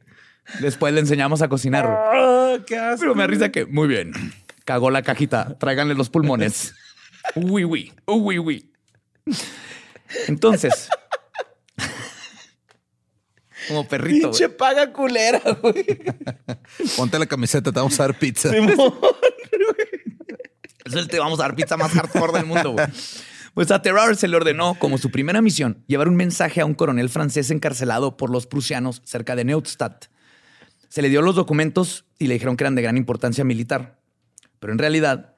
Después le enseñamos a cocinar. Ah, qué asco. Pero me risa que, muy bien, cagó la cajita, tráiganle los pulmones. Uy, uy, uy, uy. Entonces, como perrito. Pinche paga culera, güey. Ponte la camiseta, te vamos a dar pizza. Es el te vamos a dar pizza más hardcore del mundo. güey. Pues a Terrar se le ordenó, como su primera misión, llevar un mensaje a un coronel francés encarcelado por los prusianos cerca de Neustadt. Se le dio los documentos y le dijeron que eran de gran importancia militar. Pero en realidad,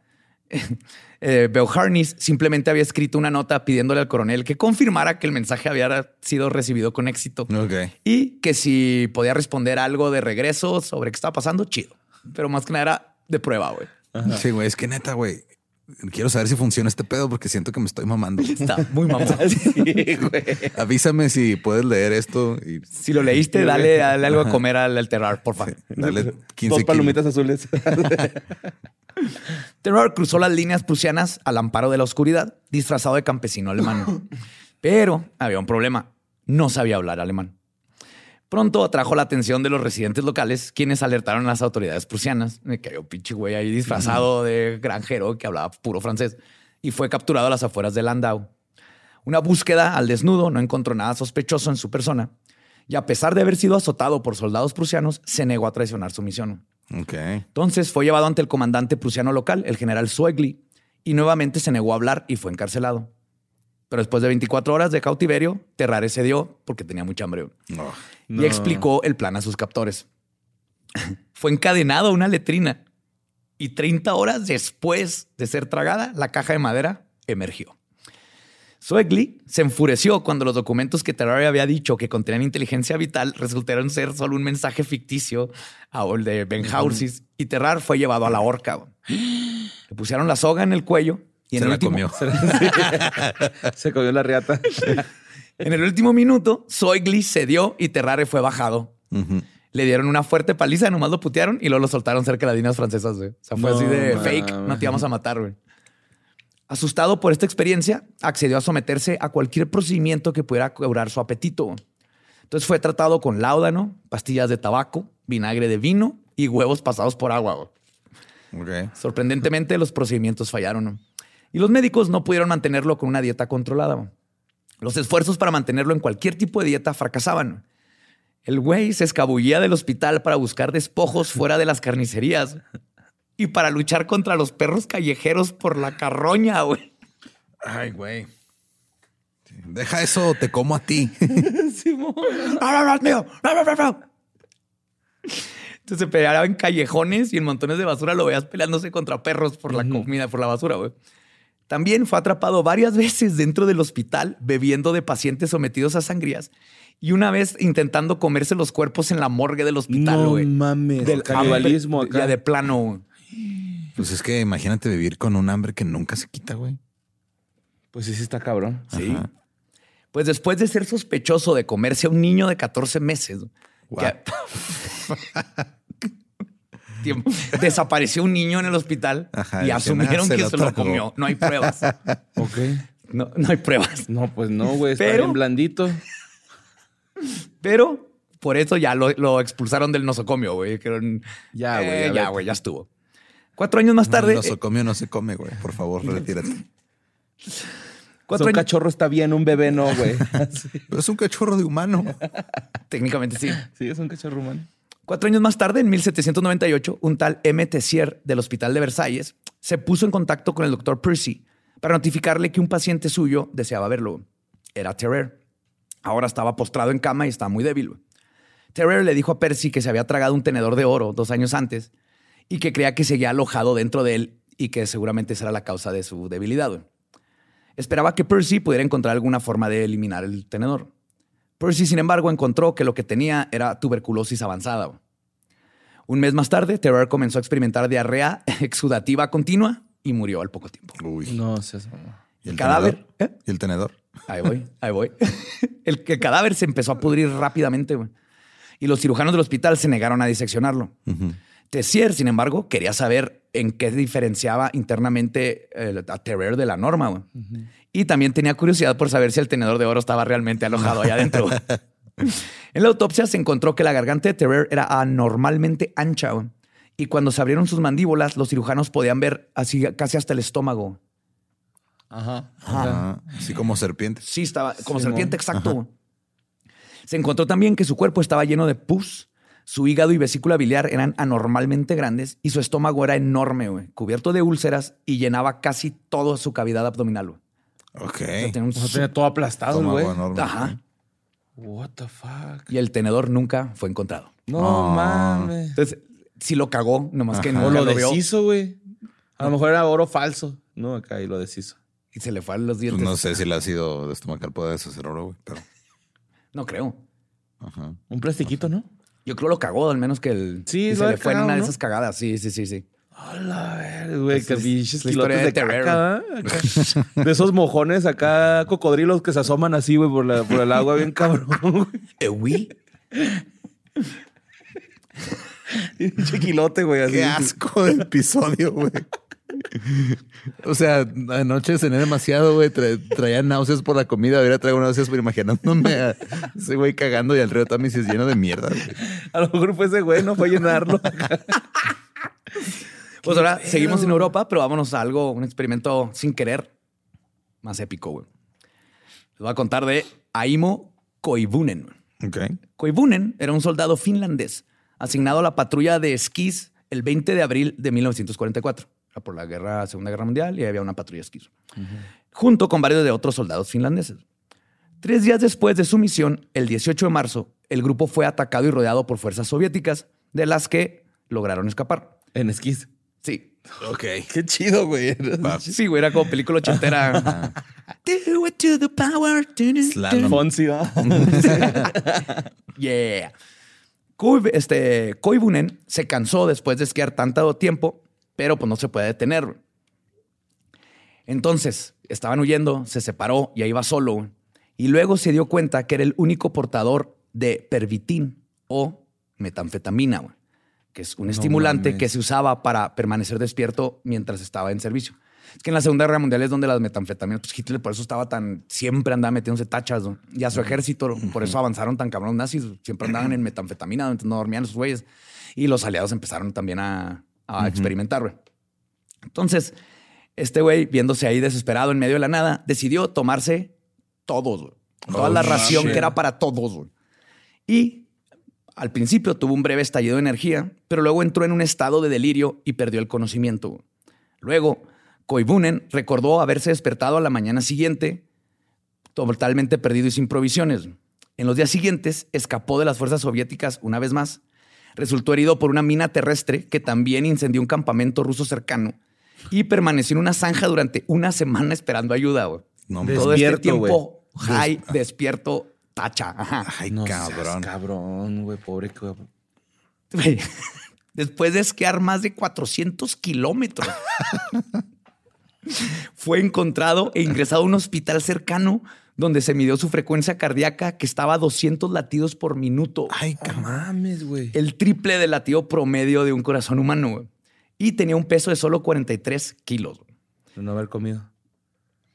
eh, Beauharnais simplemente había escrito una nota pidiéndole al coronel que confirmara que el mensaje había sido recibido con éxito. Y que si podía responder algo de regreso sobre qué estaba pasando, chido. Pero más que nada era de prueba, güey. Sí, güey, es que neta, güey. Quiero saber si funciona este pedo porque siento que me estoy mamando. Está muy mamón. Sí, güey. Avísame si puedes leer esto y Si lo leíste, dale, dale algo a comer al, al Terrar, por favor. dale 15 Dos kilos. palomitas azules. Terrar cruzó las líneas prusianas al amparo de la oscuridad, disfrazado de campesino alemán. Pero había un problema. No sabía hablar alemán. Pronto atrajo la atención de los residentes locales, quienes alertaron a las autoridades prusianas. Me cayó pinche güey ahí disfrazado de granjero que hablaba puro francés y fue capturado a las afueras de Landau. Una búsqueda al desnudo no encontró nada sospechoso en su persona y a pesar de haber sido azotado por soldados prusianos, se negó a traicionar su misión. Entonces fue llevado ante el comandante prusiano local, el general Suegli, y nuevamente se negó a hablar y fue encarcelado. Pero después de 24 horas de cautiverio, Terrare cedió porque tenía mucha hambre No. y explicó el plan a sus captores. fue encadenado a una letrina y 30 horas después de ser tragada, la caja de madera emergió. Suegli se enfureció cuando los documentos que Terrari había dicho que contenían inteligencia vital resultaron ser solo un mensaje ficticio a el de Ben Hausis y Terrar fue llevado a la horca. Le pusieron la soga en el cuello y en Se el, la último, comió. Se comió la riata. en el último minuto, Soigli cedió y Terrare fue bajado. Le dieron una fuerte paliza, nomás lo putearon y luego lo soltaron cerca de las líneas francesas. güey. O sea, fue No así de fake, no te íbamos a matar, güey. Asustado por esta experiencia, accedió a someterse a cualquier procedimiento que pudiera curar su apetito. Entonces fue tratado con láudano, pastillas de tabaco, vinagre de vino y huevos pasados por agua. Sorprendentemente, los procedimientos fallaron. Y los médicos no pudieron mantenerlo con una dieta controlada. Los esfuerzos para mantenerlo en cualquier tipo de dieta fracasaban. El güey se escabullía del hospital para buscar despojos fuera de las carnicerías y para luchar contra los perros callejeros por la carroña, güey. Ay, güey. Deja eso, te como a ti. Entonces se peleaba en callejones y en montones de basura lo veías peleándose contra perros por la comida, por la basura, güey. También fue atrapado varias veces dentro del hospital bebiendo de pacientes sometidos a sangrías y una vez intentando comerse los cuerpos en la morgue del hospital, No güey. mames. Del canibalismo acá. Ya de plano. güey. Pues es que imagínate vivir con un hambre que nunca se quita, güey. Pues sí, sí está cabrón. Sí. Ajá. Pues después de ser sospechoso de comerse a un niño de 14 meses, que- Tiempo. desapareció un niño en el hospital Ajá, y asumieron "Ah, se que lo se lo tragó". comió. No hay pruebas. Ok. No, no hay pruebas. No, pues no, güey. Está Pero- bien blandito. Pero por eso ya lo, lo expulsaron del nosocomio, güey. Ya, güey, "Eh, ya ya, vete". güey, ya estuvo. Cuatro años más tarde. No eh, se comió, no se come, güey. Por favor, retírate. cuatro un años- cachorro está bien, un bebé no, güey. sí. Pero es un cachorro de humano. Técnicamente sí. sí, es un cachorro humano. Cuatro años más tarde, en 1798, un tal M. Tessier del Hospital de Versalles se puso en contacto con el doctor Percy para notificarle que un paciente suyo deseaba verlo. Era Terrer. Ahora estaba postrado en cama y estaba muy débil. Terrer le dijo a Percy que se había tragado un tenedor de oro dos años antes y que creía que seguía alojado dentro de él y que seguramente esa era la causa de su debilidad. Esperaba que Percy pudiera encontrar alguna forma de eliminar el tenedor. Percy, sin embargo, encontró que lo que tenía era tuberculosis avanzada. Un mes más tarde, Terrer comenzó a experimentar diarrea exudativa continua y murió al poco tiempo. Uy. No seas mamá. ¿Y El cadáver. tenedor? ¿eh? ¿Y el tenedor? Ahí voy, ahí voy. El, el cadáver se empezó a pudrir rápidamente güey. y los cirujanos del hospital se negaron a diseccionarlo. Ujú. Tessier, sin embargo, quería saber en qué diferenciaba internamente eh, a Terrer de la norma. güey. Y también tenía curiosidad por saber si el tenedor de oro estaba realmente alojado allá adentro. en la autopsia se encontró que la garganta de Terrer era anormalmente ancha. Y cuando se abrieron sus mandíbulas, los cirujanos podían ver así casi hasta el estómago. Ajá. Ajá. Así como serpiente. Sí, estaba como serpiente, exacto. Se encontró también que su cuerpo estaba lleno de pus, su hígado y vesícula biliar eran anormalmente grandes y su estómago era enorme, güey, cubierto de úlceras y llenaba casi toda su cavidad abdominal. Ok. O sea, tenía un O sea, tenía todo aplastado, güey. enorme. Ajá. What the fuck. Y el tenedor nunca fue encontrado. No Ah. mames. Entonces, sí lo cagó, nomás que Ajá. no O lo lo deshizo, güey. A lo mejor era oro falso. No, acá y lo deshizo. y se le fue a los Pues dientes. no sé si el ácido de estomacal puede deshacer oro, güey, pero. No creo. Ajá. Un plastiquito, ¿no? Yo creo lo cagó, al menos que el, Sí, que lo se ha le fue en una de ¿no? esas cagadas. Sí, sí, sí, sí. Hola, ver, güey, que es- pinches es la historia kilotes de caca. De esos mojones acá, cocodrilos que se asoman así, güey, por, la- por el agua, bien cabrón, güey. Eh, güey. Así. Qué asco de episodio, güey. O sea, anoche cené demasiado, güey. Tra- traía náuseas por la comida. Ahora traigo náuseas por imaginándome a ese güey cagando y al río también se es lleno de mierda. güey. A lo mejor fue ese güey, no fue a llenarlo. Pues ahora seguimos en Europa, pero vámonos a algo, un experimento sin querer más épico, güey. Les voy a contar de Aimo Koivunen. Ok. Koivunen era un soldado finlandés asignado a la patrulla de esquís el 20 de abril de 1944. Era por la guerra, Segunda Guerra Mundial y había una patrulla de esquís. Junto con varios de otros soldados finlandeses. Tres días después de su misión, el 18 de marzo, el grupo fue atacado y rodeado por fuerzas soviéticas, de las que lograron escapar. En esquís. Sí, Ok. Qué chido, güey. Sí, güey, era como película ochentera. Do it to the power. Slalom. Fonsi, ¿va? Yeah. Este, Koivunen se cansó después de esquiar tanto tiempo, pero pues no se puede detener. Entonces, estaban huyendo, se separó y ahí iba solo. Y luego se dio cuenta que era el único portador de pervitin o metanfetamina, güey, que es un estimulante mames. que se usaba para permanecer despierto mientras estaba en servicio. Es que en la Segunda Guerra Mundial es donde las metanfetaminas, pues Hitler por eso estaba tan, siempre andaba metiéndose tachas, ¿no? Y a su ejército, por eso avanzaron tan cabrón los nazis, siempre andaban en metanfetamina, entonces no dormían esos güeyes. Y los aliados empezaron también a, a experimentar, güey. Entonces, este güey, viéndose ahí desesperado en medio de la nada, decidió tomarse todos, güey. Toda Oh, la ración shit. que era para todos, güey. Y al principio tuvo un breve estallido de energía, pero luego entró en un estado de delirio y perdió el conocimiento. Luego, Koivunen recordó haberse despertado a la mañana siguiente totalmente perdido y sin provisiones. En los días siguientes, escapó de las fuerzas soviéticas una vez más. Resultó herido por una mina terrestre que también incendió un campamento ruso cercano y permaneció en una zanja durante una semana esperando ayuda. No, Todo este tiempo, high, despierto, tacha. Ajá. Ay, No seas cabrón. cabrón, güey, pobre cabrón. Güey, Después de esquiar más de 400 kilómetros, fue encontrado e ingresado a un hospital cercano donde se midió su frecuencia cardíaca que estaba a 200 latidos por minuto. Ay, No cabrón. mames, güey. El triple del latido promedio de un corazón humano. güey. Y tenía un peso de solo 43 kilos. De no haber comido.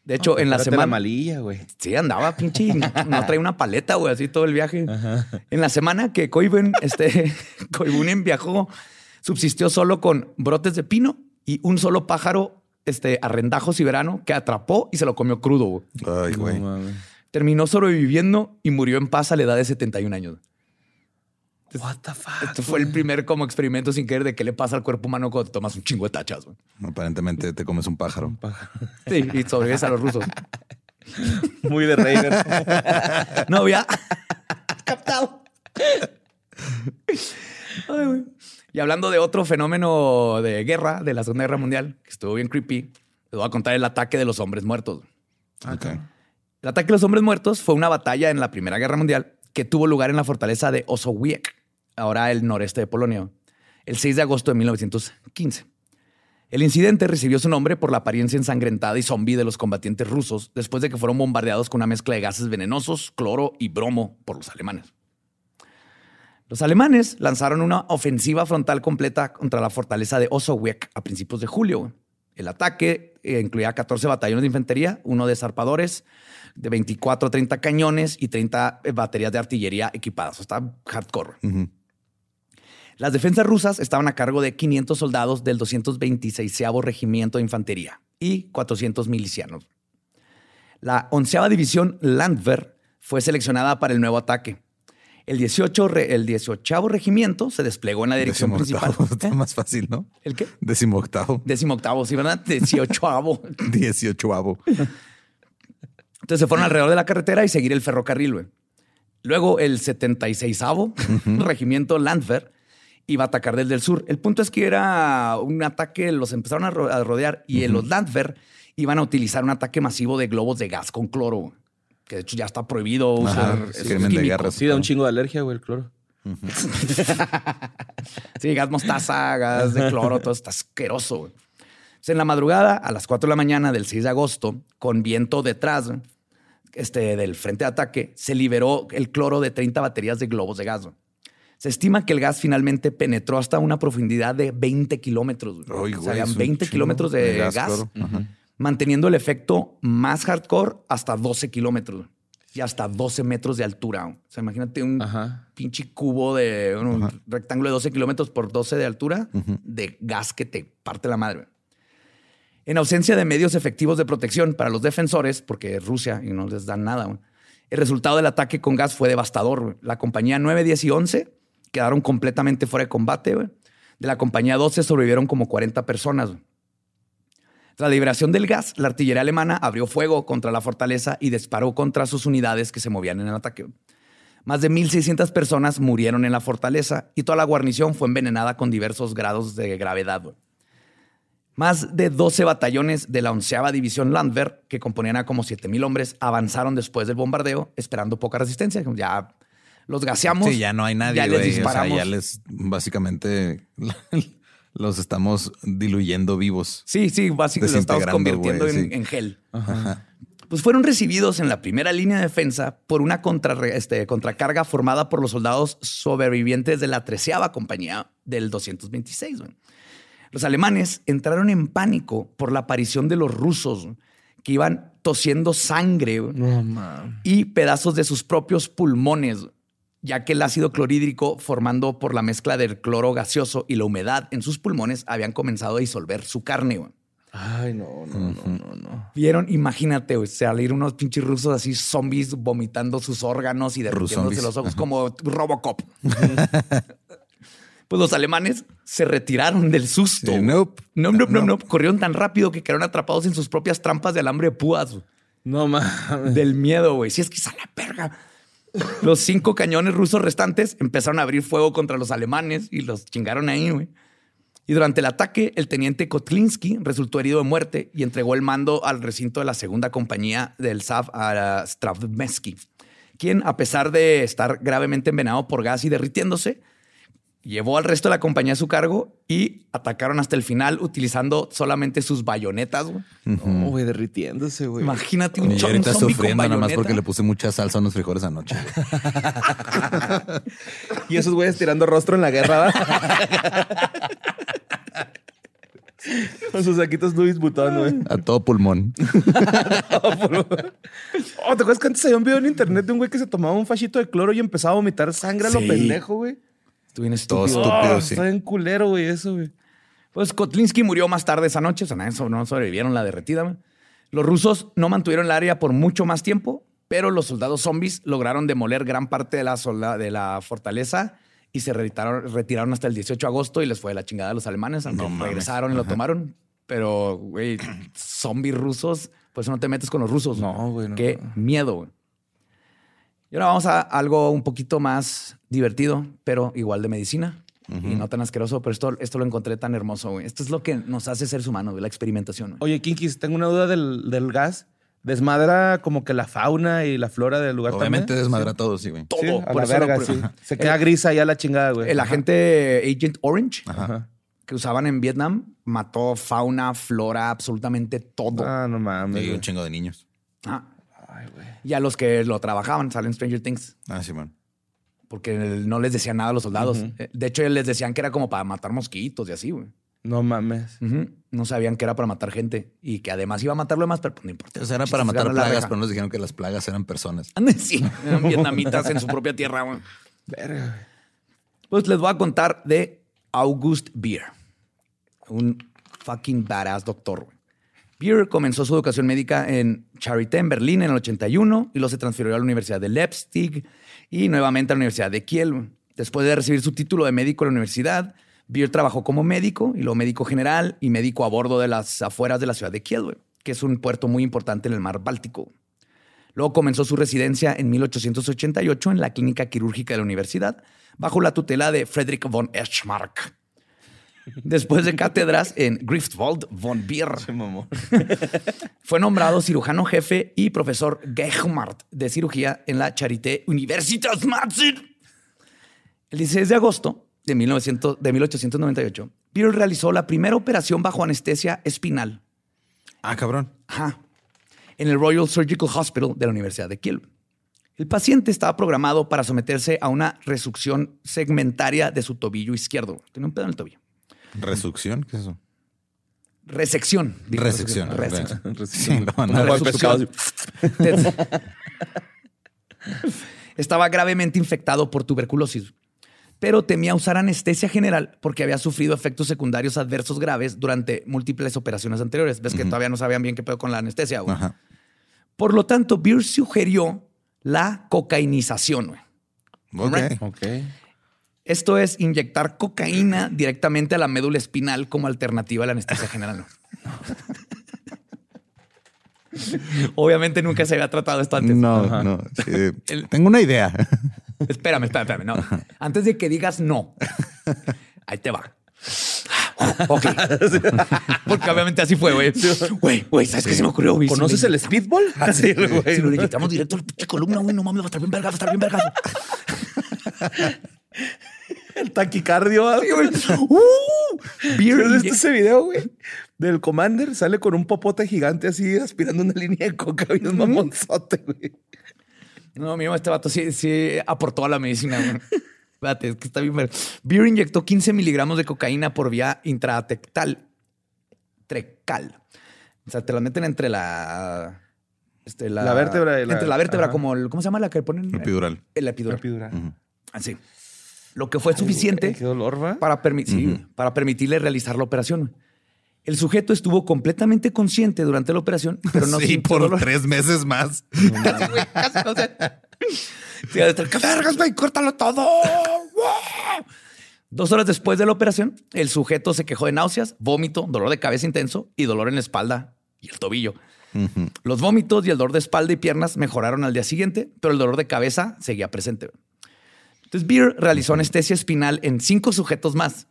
De hecho, en la semana... la malilla, güey. Sí, andaba pinche. No traía una paleta, güey, así todo el viaje. En la semana que Koivunen, este, Koivunen viajó, subsistió solo con brotes de pino y un solo pájaro, este, arrendajo siberano, que atrapó y se lo comió crudo. güey. Ay, güey. No. Terminó sobreviviendo y murió en paz a la edad de 71 años. What the fuck? Este fue el primer como experimento sin querer de qué le pasa al cuerpo humano cuando te tomas un chingo de tachas. güey. Aparentemente te comes un pájaro. Sí, y sobrevives a los rusos. Muy de Raven. No, ya. Captado. Ay, güey. Y hablando de otro fenómeno de guerra de la Segunda Guerra Mundial, que estuvo bien creepy, les voy a contar el ataque de los hombres muertos. Ok. El ataque de los hombres muertos fue una batalla en la Primera Guerra Mundial que tuvo lugar en la fortaleza de Osowiec, ahora el noreste de Polonia, el 6 de agosto de 1915. El incidente recibió su nombre por la apariencia ensangrentada y zombie de los combatientes rusos después de que fueron bombardeados con una mezcla de gases venenosos, cloro y bromo por los alemanes. Los alemanes lanzaron una ofensiva frontal completa contra la fortaleza de Osowiec a principios de julio. El ataque eh, incluía 14 batallones de infantería, uno de zarpadores, de 24 a 30 cañones y 30 baterías de artillería equipadas. Está hardcore. Ujú. Las defensas rusas estaban a cargo de 500 soldados del 226 Regimiento de Infantería y 400 milicianos. La onceava división Landwehr fue seleccionada para el nuevo ataque. El 18, re- el 18 regimiento se desplegó en la dirección principal. Está ¿Eh? más fácil, ¿no? ¿El qué? Décimo octavo. Décimo octavo, sí, ¿verdad? 18 Dieciochoavo. Entonces se fueron alrededor de la carretera y seguir el ferrocarril, güey. Luego el 76 regimiento Landwehr iba a atacar desde el sur. El punto es que era un ataque, los empezaron a, ro- a rodear y en los Landwehr iban a utilizar un ataque masivo de globos de gas con cloro, que de hecho ya está prohibido usar Ajá, esos crimen de guerra. Sí, da un chingo de alergia, güey, el cloro. Sí, gas mostaza, gas de cloro, todo está asqueroso. güey. Entonces, en la madrugada, a las 4 de la mañana del 6 de agosto, con viento detrás este, del frente de ataque, se liberó el cloro de 30 baterías de globos de gas. güey. Se estima que el gas finalmente penetró hasta una profundidad de 20 kilómetros. o sea, güey, habían es un 20 chingo kilómetros de, gas, claro. Ajá. manteniendo el efecto más hardcore hasta 12 kilómetros y hasta 12 metros de altura. O sea, imagínate un Ajá. pinche cubo de un rectángulo de 12 kilómetros por 12 de altura de gas que te parte la madre. En ausencia de medios efectivos de protección para los defensores, porque Rusia y no les dan nada, el resultado del ataque con gas fue devastador. La compañía 9, 10 y 11 quedaron completamente fuera de combate. De la compañía 12 sobrevivieron como 40 personas. Tras la liberación del gas, la artillería alemana abrió fuego contra la fortaleza y disparó contra sus unidades que se movían en el ataque. Más de 1.600 personas murieron en la fortaleza y toda la guarnición fue envenenada con diversos grados de gravedad. Más de 12 batallones de la onceava división Landwehr, que componían a como 7.000 hombres, avanzaron después del bombardeo, esperando poca resistencia. Ya los gaseamos. Sí, ya no hay nadie, Ya les güey. O sea, disparamos. ya les básicamente los estamos diluyendo vivos. Sí, sí, básicamente lo estamos convirtiendo en, sí. en gel. Pues fueron recibidos en la primera línea de defensa por una contra, este, contracarga formada por los soldados sobrevivientes de la treceava compañía del 226. güey. Los alemanes entraron en pánico por la aparición de los rusos que iban tosiendo sangre y pedazos de sus propios pulmones, ya que el ácido clorhídrico formando por la mezcla del cloro gaseoso y la humedad en sus pulmones habían comenzado a disolver su carne. güey. Ay, no, no, no, no, no. Vieron, imagínate, güey, salir unos pinches rusos así, zombies, vomitando sus órganos y derritiéndose los ojos como Robocop. pues los alemanes se retiraron del susto. Sí, nope. No, no, no, no. Corrieron tan rápido que quedaron atrapados en sus propias trampas de alambre de púas. güey. No mames. Del miedo, güey. Si es que es a la verga. Los cinco cañones rusos restantes empezaron a abrir fuego contra los alemanes y los chingaron ahí, güey. Y durante el ataque, el teniente Kotlinski resultó herido de muerte y entregó el mando al recinto de la segunda compañía del SAF a quien, a pesar de estar gravemente envenenado por gas y derritiéndose, llevó al resto de la compañía a su cargo y atacaron hasta el final utilizando solamente sus bayonetas. güey. No, güey, derritiéndose, güey. Imagínate un ahorita zombie sufriendo nada más porque le puse mucha salsa a unos frijoles anoche. Y esos güeyes tirando rostro en la guerra. Con sus saquitos Louis Vuitton, güey. A todo pulmón. Oh, ¿te acuerdas que antes había un video en internet de un güey que se tomaba un fachito de cloro y empezaba a vomitar sangre a lo pendejo, güey? Bien Todo estúpido. estúpido, Oh, sí. Está bien culero, güey, eso, güey. Pues Kotlinski murió más tarde esa noche, o sea, eso no sobrevivieron la derretida. güey. Los rusos no mantuvieron el área por mucho más tiempo, pero los soldados zombies lograron demoler gran parte de la, solda- de la fortaleza y se retiraron, retiraron hasta el 18 de agosto y les fue de la chingada a los alemanes, aunque No regresaron y lo tomaron. Pero, güey, zombies rusos, pues no te metes con los rusos. No, güey, no. Qué miedo, güey. Y ahora vamos a algo un poquito más divertido, pero igual de medicina. Y no tan asqueroso, pero esto, esto lo encontré tan hermoso, güey. Esto es lo que nos hace seres humanos, güey, la experimentación. güey. Oye, Kinkis, tengo una duda del, del gas. ¿Desmadra como que la fauna y la flora del lugar Obviamente también? desmadra todo, sí, güey. Todo, Sí, a por la verga, sí. Se queda gris allá la chingada, güey. El Ajá. agente Agent Orange Ajá. que usaban en Vietnam mató fauna, flora, absolutamente todo. Ah, no mames. Y un chingo de niños. Ajá. Ay, güey. Y a los que lo trabajaban, salen Stranger Things, Ah, sí, man. porque no les decían nada a los soldados. Eh, De hecho, les decían que era como para matar mosquitos y así, güey. No mames. No sabían que era para matar gente y que además iba a matar lo demás, pero pues no importa. O sea, era para matar plagas, pero nos dijeron que las plagas eran personas. Ande, Sí, eran vietnamitas en su propia tierra, güey. Verga, güey. Pues les voy a contar de August Beer, un fucking badass doctor. güey. Beer comenzó su educación médica en Charité, en Berlín, en el 81, y luego se transfirió a la Universidad de Leipzig y nuevamente a la Universidad de Kiel. Después de recibir su título de médico en la universidad, Beer trabajó como médico y luego médico general y médico a bordo de las afueras de la ciudad de Kiel, que es un puerto muy importante en el mar Báltico. Luego comenzó su residencia en 1888 en la clínica quirúrgica de la universidad, bajo la tutela de Friedrich von Eschmark. Después de cátedras en Griftwald von Bier, mamó. fue nombrado cirujano jefe y profesor Gehmart de cirugía en la Charité Universitätsmedizin. El 16 de agosto de, 1900 de 1898, Beer realizó la primera operación bajo anestesia espinal Ah, cabrón. Ajá. En el Royal Surgical Hospital de la Universidad de Kiel. El paciente estaba programado para someterse a una resucción segmentaria de su tobillo izquierdo. Tenía un pedo en el tobillo. ¿Resucción? ¿Qué es eso? Resección. digo, Resección. resección. Sí, no, no, Como no. el pescado. Estaba gravemente infectado por tuberculosis, pero temía usar anestesia general porque había sufrido efectos secundarios adversos graves durante múltiples operaciones anteriores. Ves que todavía no sabían bien qué pedo con la anestesia. güey. Ajá. Por lo tanto, Beer sugirió la cocainización. güey. Ok. Ok. Esto es inyectar cocaína directamente a la médula espinal como alternativa a la anestesia general. Obviamente nunca se había tratado esto antes. No, no. sí. El- Tengo una idea. Espérame, espérame, espérame. No. Antes de que digas no, ahí te va. Ok. Porque obviamente así fue, güey. Güey, güey, ¿sabes qué se me ocurrió? güey? ¿Conoces el speedball? Así, le- güey. Si lo inyectamos directo a la pinche columna, güey, no mames, va a estar bien verga, va a estar bien verga. El taquicardio. Sí, güey. Uh, beer ¿Has visto inye- ese video, güey? Del Commander sale con un popote gigante así aspirando una línea de coca y un mamonzote, güey. No, mira, este vato sí, sí aportó a la medicina, güey. Espérate, es que está bien. Beer inyectó 15 miligramos de cocaína por vía intratectal. Trecal. O sea, te la meten entre la. este, La vértebra y la- Entre la vértebra, ajá. como el. ¿Cómo se llama la que ponen? Epidural. El epidural. Epidural. Ujú. Así. Lo que fue suficiente Qué dolor, ¿va? para, permi- para permitirle realizar la operación. El sujeto estuvo completamente consciente durante la operación, pero no sí, por dolor. tres meses más. Casi, güey, casi, o sea. Sí, de estar, ¡qué vergas, güey! ¡Córtalo todo! Dos horas después de la operación, el sujeto se quejó de náuseas, vómito, dolor de cabeza intenso y dolor en la espalda y el tobillo. Los vómitos y el dolor de espalda y piernas mejoraron al día siguiente, pero el dolor de cabeza seguía presente. Entonces, Beer realizó anestesia espinal en cinco sujetos más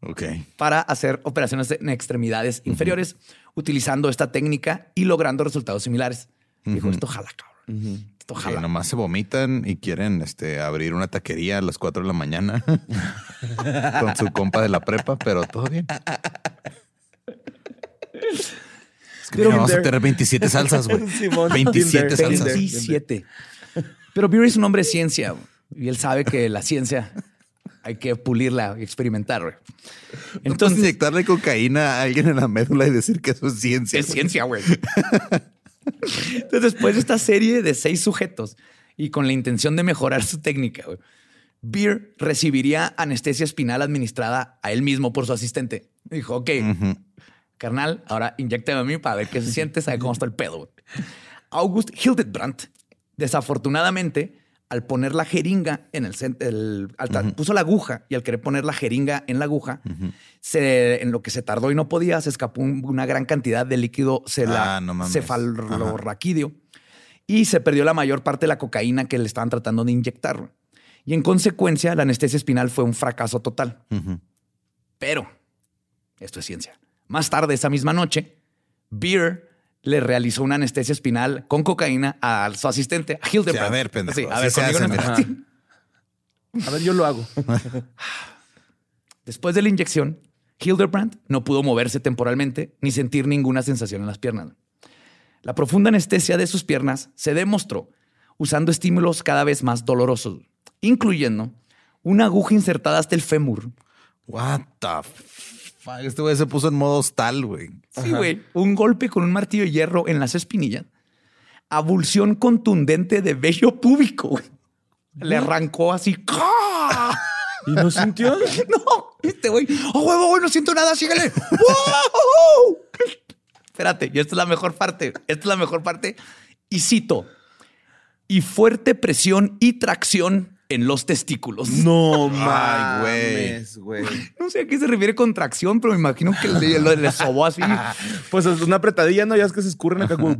Ok. para hacer operaciones en extremidades inferiores, utilizando esta técnica y logrando resultados similares. Dijo, esto jala, cabrón. Esto Que jala. nomás se vomitan y quieren este, abrir una taquería a las 4 de la mañana con su compa de la prepa, pero todo bien. Es que Pero- vamos a tener 27 salsas, güey. Simón, 27 Tinder, salsas. Tinder. 27. Pero Beer es un hombre de ciencia güey, y él sabe que la ciencia hay que pulirla y experimentar. güey. Entonces, Entonces, inyectarle cocaína a alguien en la médula y decir que eso es ciencia. es güey. ciencia, güey. Entonces, después de esta serie de seis sujetos y con la intención de mejorar su técnica, güey, Beer recibiría anestesia espinal administrada a él mismo por su asistente. Dijo, ok, Ujú. carnal, ahora inyectame a mí para ver qué se siente, sabe cómo está el pedo. güey. August Hildebrandt, desafortunadamente, al poner la jeringa en el, cen- el- al ta- puso la aguja y al querer poner la jeringa en la aguja, se, en lo que se tardó y no podía, se escapó un- una gran cantidad de líquido Ah, no cefalorraquídeo y se perdió la mayor parte de la cocaína que le estaban tratando de inyectar. Y en consecuencia, la anestesia espinal fue un fracaso total. Pero esto es ciencia. Más tarde, esa misma noche, Beer le realizó una anestesia espinal con cocaína a su asistente, a Hildebrand. Sí, a ver, pendejo, Sí, a ver. A ver, yo lo hago. Después de la inyección, Hildebrand no pudo moverse temporalmente ni sentir ninguna sensación en las piernas. La profunda anestesia de sus piernas se demostró usando estímulos cada vez más dolorosos, incluyendo una aguja insertada hasta el fémur. What the? Este güey se puso en modo hostal, güey. Sí, güey. Un golpe con un martillo de hierro en las espinillas. Abulsión contundente de vello púbico. güey. Le arrancó así. ¿Y no sintió? No, este güey. ¡Oh, huevo, güey! No siento nada, síguele. ¡Wow! Espérate, y esta es la mejor parte. Esta es la mejor parte. Y cito. Y fuerte presión y tracción en los testículos. No mames, güey. No sé a qué se refiere con tracción, pero me imagino que le, le- le sobó así. Pues es una apretadilla, ¿no? Ya es que se escurren acá como...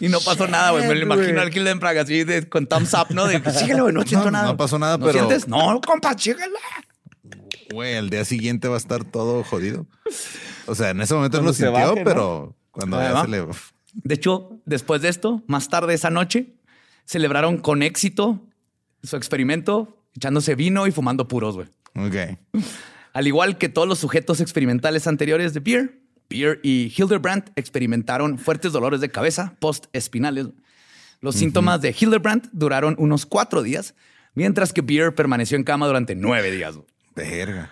Y no pasó nada, güey. Me lo imagino al Hildenbrand así de- con thumbs up, ¿no? De síguele, güey, no siento No, nada. no pasó nada, ¿No pero- sientes? No, compa, síguele. Güey, al día siguiente va a estar todo jodido. O sea, en ese momento no lo se sintió, baje, ¿no? pero cuando ya se le... De hecho, después de esto, más tarde esa noche, celebraron con éxito su experimento, echándose vino y fumando puros, güey. Ok. Al igual que todos los sujetos experimentales anteriores de Beer, Beer y Hildebrand experimentaron fuertes dolores de cabeza post-espinales. Los síntomas de Hildebrand duraron unos cuatro días, mientras que Beer permaneció en cama durante nueve días. güey. Verga.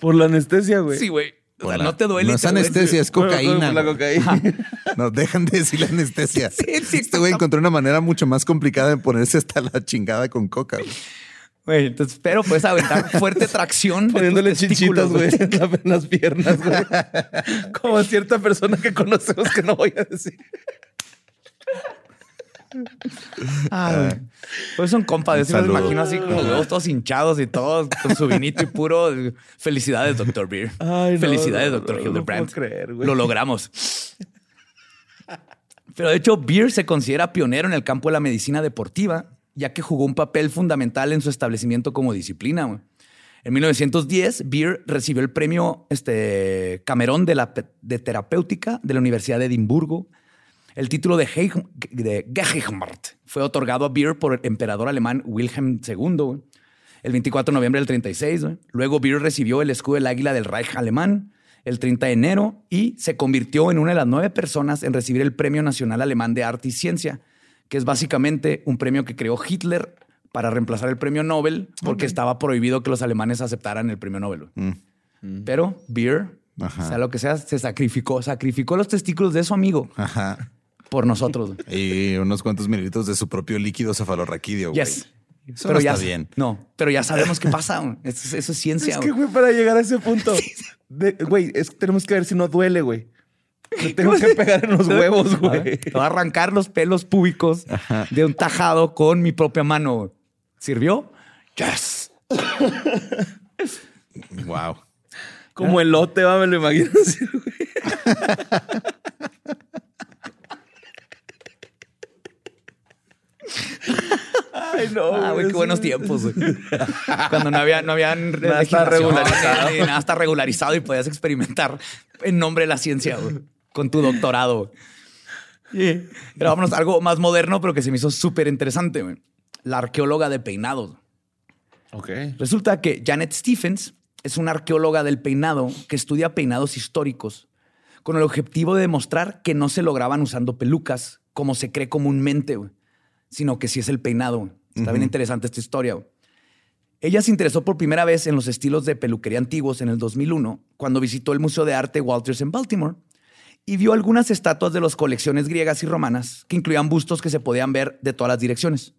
Por la anestesia, güey. Sí, güey. O sea, Hola. no te duele. No es anestesia, es cocaína. por La güey. cocaína. No, dejan de decir la anestesia. Sí, sí, este güey encontró una manera mucho más complicada de ponerse hasta la chingada con coca. güey. Güey, entonces, pero puedes aventar fuerte tracción. Poniéndole chinchitas, güey, en la- en las piernas, güey. Como cierta persona que conocemos que no voy a decir. Ay, güey. Pues son compas. Yo sí me imagino así con los huevos todos hinchados y todos con su vinito y puro. Felicidades, doctor Beer. Ay, no, Felicidades, no, doctor no, no Hildebrand. puedo creer, güey. Lo logramos. Pero de hecho, Beer se considera pionero en el campo de la medicina deportiva, ya que jugó un papel fundamental en su establecimiento como disciplina. güey. En 1910, Beer recibió el premio este, Camerón de, la, de terapéutica de la Universidad de Edimburgo. El título de, Heich- de fue otorgado a Beer por el emperador alemán Wilhelm II el 24 de noviembre del 36. güey. Luego Beer recibió el escudo del águila del Reich alemán el 30 de enero y se convirtió en una de las nueve personas en recibir el Premio Nacional Alemán de Arte y Ciencia, que es básicamente un premio que creó Hitler para reemplazar el premio Nobel porque estaba prohibido que los alemanes aceptaran el premio Nobel. güey. Pero Beer, Ajá. sea lo que sea, se sacrificó, sacrificó los testículos de su amigo Ajá. Por nosotros. güey. Y unos cuantos mililitros de su propio líquido cefalorraquídeo. güey. Yes. Eso pero no ya está bien. No, pero ya sabemos qué pasa. Eso, eso es ciencia. Es que, güey. para llegar a ese punto, de- güey, es que tenemos que ver si no duele, güey. Le tengo que pegar en los huevos, güey. Te voy a arrancar los pelos públicos de un tajado con mi propia mano. ¿Sirvió? Yes. Wow. Como elote, va, me lo imagino así, güey. Ay, no, Ah, güey, qué buenos tiempos. güey. Cuando no había, no habían Nada está regularizado. ni Nada está regularizado y podías experimentar en nombre de la ciencia güey, con tu doctorado. güey. Pero vámonos a algo más moderno, pero que se me hizo súper interesante. güey. La arqueóloga de peinados. Ok. Resulta que Janet Stephens es una arqueóloga del peinado que estudia peinados históricos con el objetivo de demostrar que no se lograban usando pelucas como se cree comúnmente, güey, sino que sí es el peinado. güey. Está bien interesante esta historia. Ella se interesó por primera vez en los estilos de peluquería antiguos en el 2001, cuando visitó el Museo de Arte Walters en Baltimore y vio algunas estatuas de las colecciones griegas y romanas que incluían bustos que se podían ver de todas las direcciones.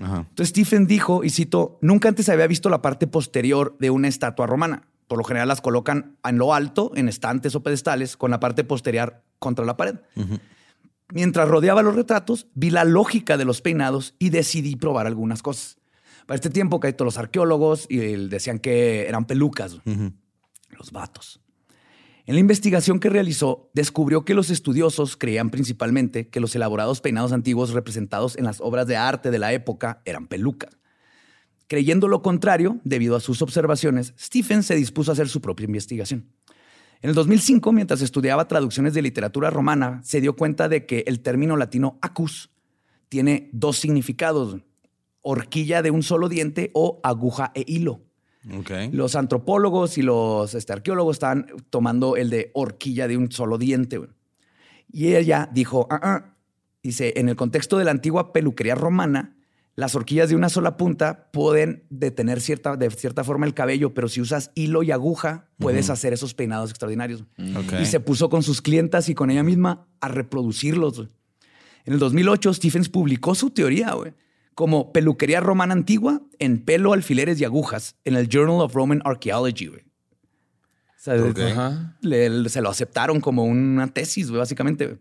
Ajá. Entonces Stephen dijo, y cito, nunca antes había visto la parte posterior de una estatua romana. Por lo general las colocan en lo alto, en estantes o pedestales, con la parte posterior contra la pared. Mientras rodeaba los retratos, vi la lógica de los peinados y decidí probar algunas cosas. Para este tiempo, que todos los arqueólogos y decían que eran pelucas, los vatos. En la investigación que realizó, descubrió que los estudiosos creían principalmente que los elaborados peinados antiguos representados en las obras de arte de la época eran pelucas. Creyendo lo contrario, debido a sus observaciones, Stephen se dispuso a hacer su propia investigación. En el 2005, mientras estudiaba traducciones de literatura romana, se dio cuenta de que el término latino acus tiene dos significados, horquilla de un solo diente o aguja e hilo. Los antropólogos y los este, arqueólogos estaban tomando el de horquilla de un solo diente. Y ella dijo, "Ah, ah". dice, en el contexto de la antigua peluquería romana, las horquillas de una sola punta pueden detener cierta, de cierta forma el cabello, pero si usas hilo y aguja, puedes hacer esos peinados extraordinarios. Ok. Y se puso con sus clientas y con ella misma a reproducirlos. En el 2008, Stephens publicó su teoría, güey, como peluquería romana antigua en pelo, alfileres y agujas en el Journal of Roman Archaeology, güey. O sea, le- se lo aceptaron como una tesis, güey, básicamente.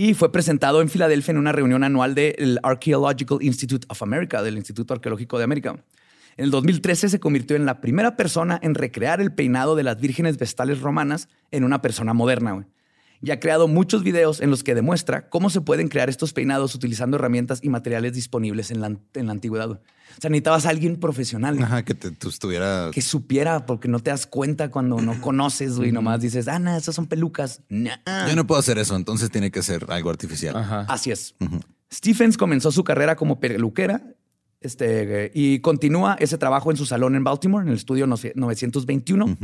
Y fue presentado en Filadelfia en una reunión anual del Archaeological Institute of America, del Instituto Arqueológico de América. En el 2013 se convirtió en la primera persona en recrear el peinado de las vírgenes vestales romanas en una persona moderna. güey. Y ha creado muchos videos en los que demuestra cómo se pueden crear estos peinados utilizando herramientas y materiales disponibles en la, en la antigüedad. O sea, necesitabas a alguien profesional Ajá, que te, tú estuviera. que supiera, porque no te das cuenta cuando no conoces, güey. Nomás dices, ah, no, esas son pelucas. Nah. Yo no puedo hacer eso, entonces tiene que ser algo artificial. Ajá. Así es. Stephens comenzó su carrera como peluquera este, y continúa ese trabajo en su salón en Baltimore, en el estudio 921.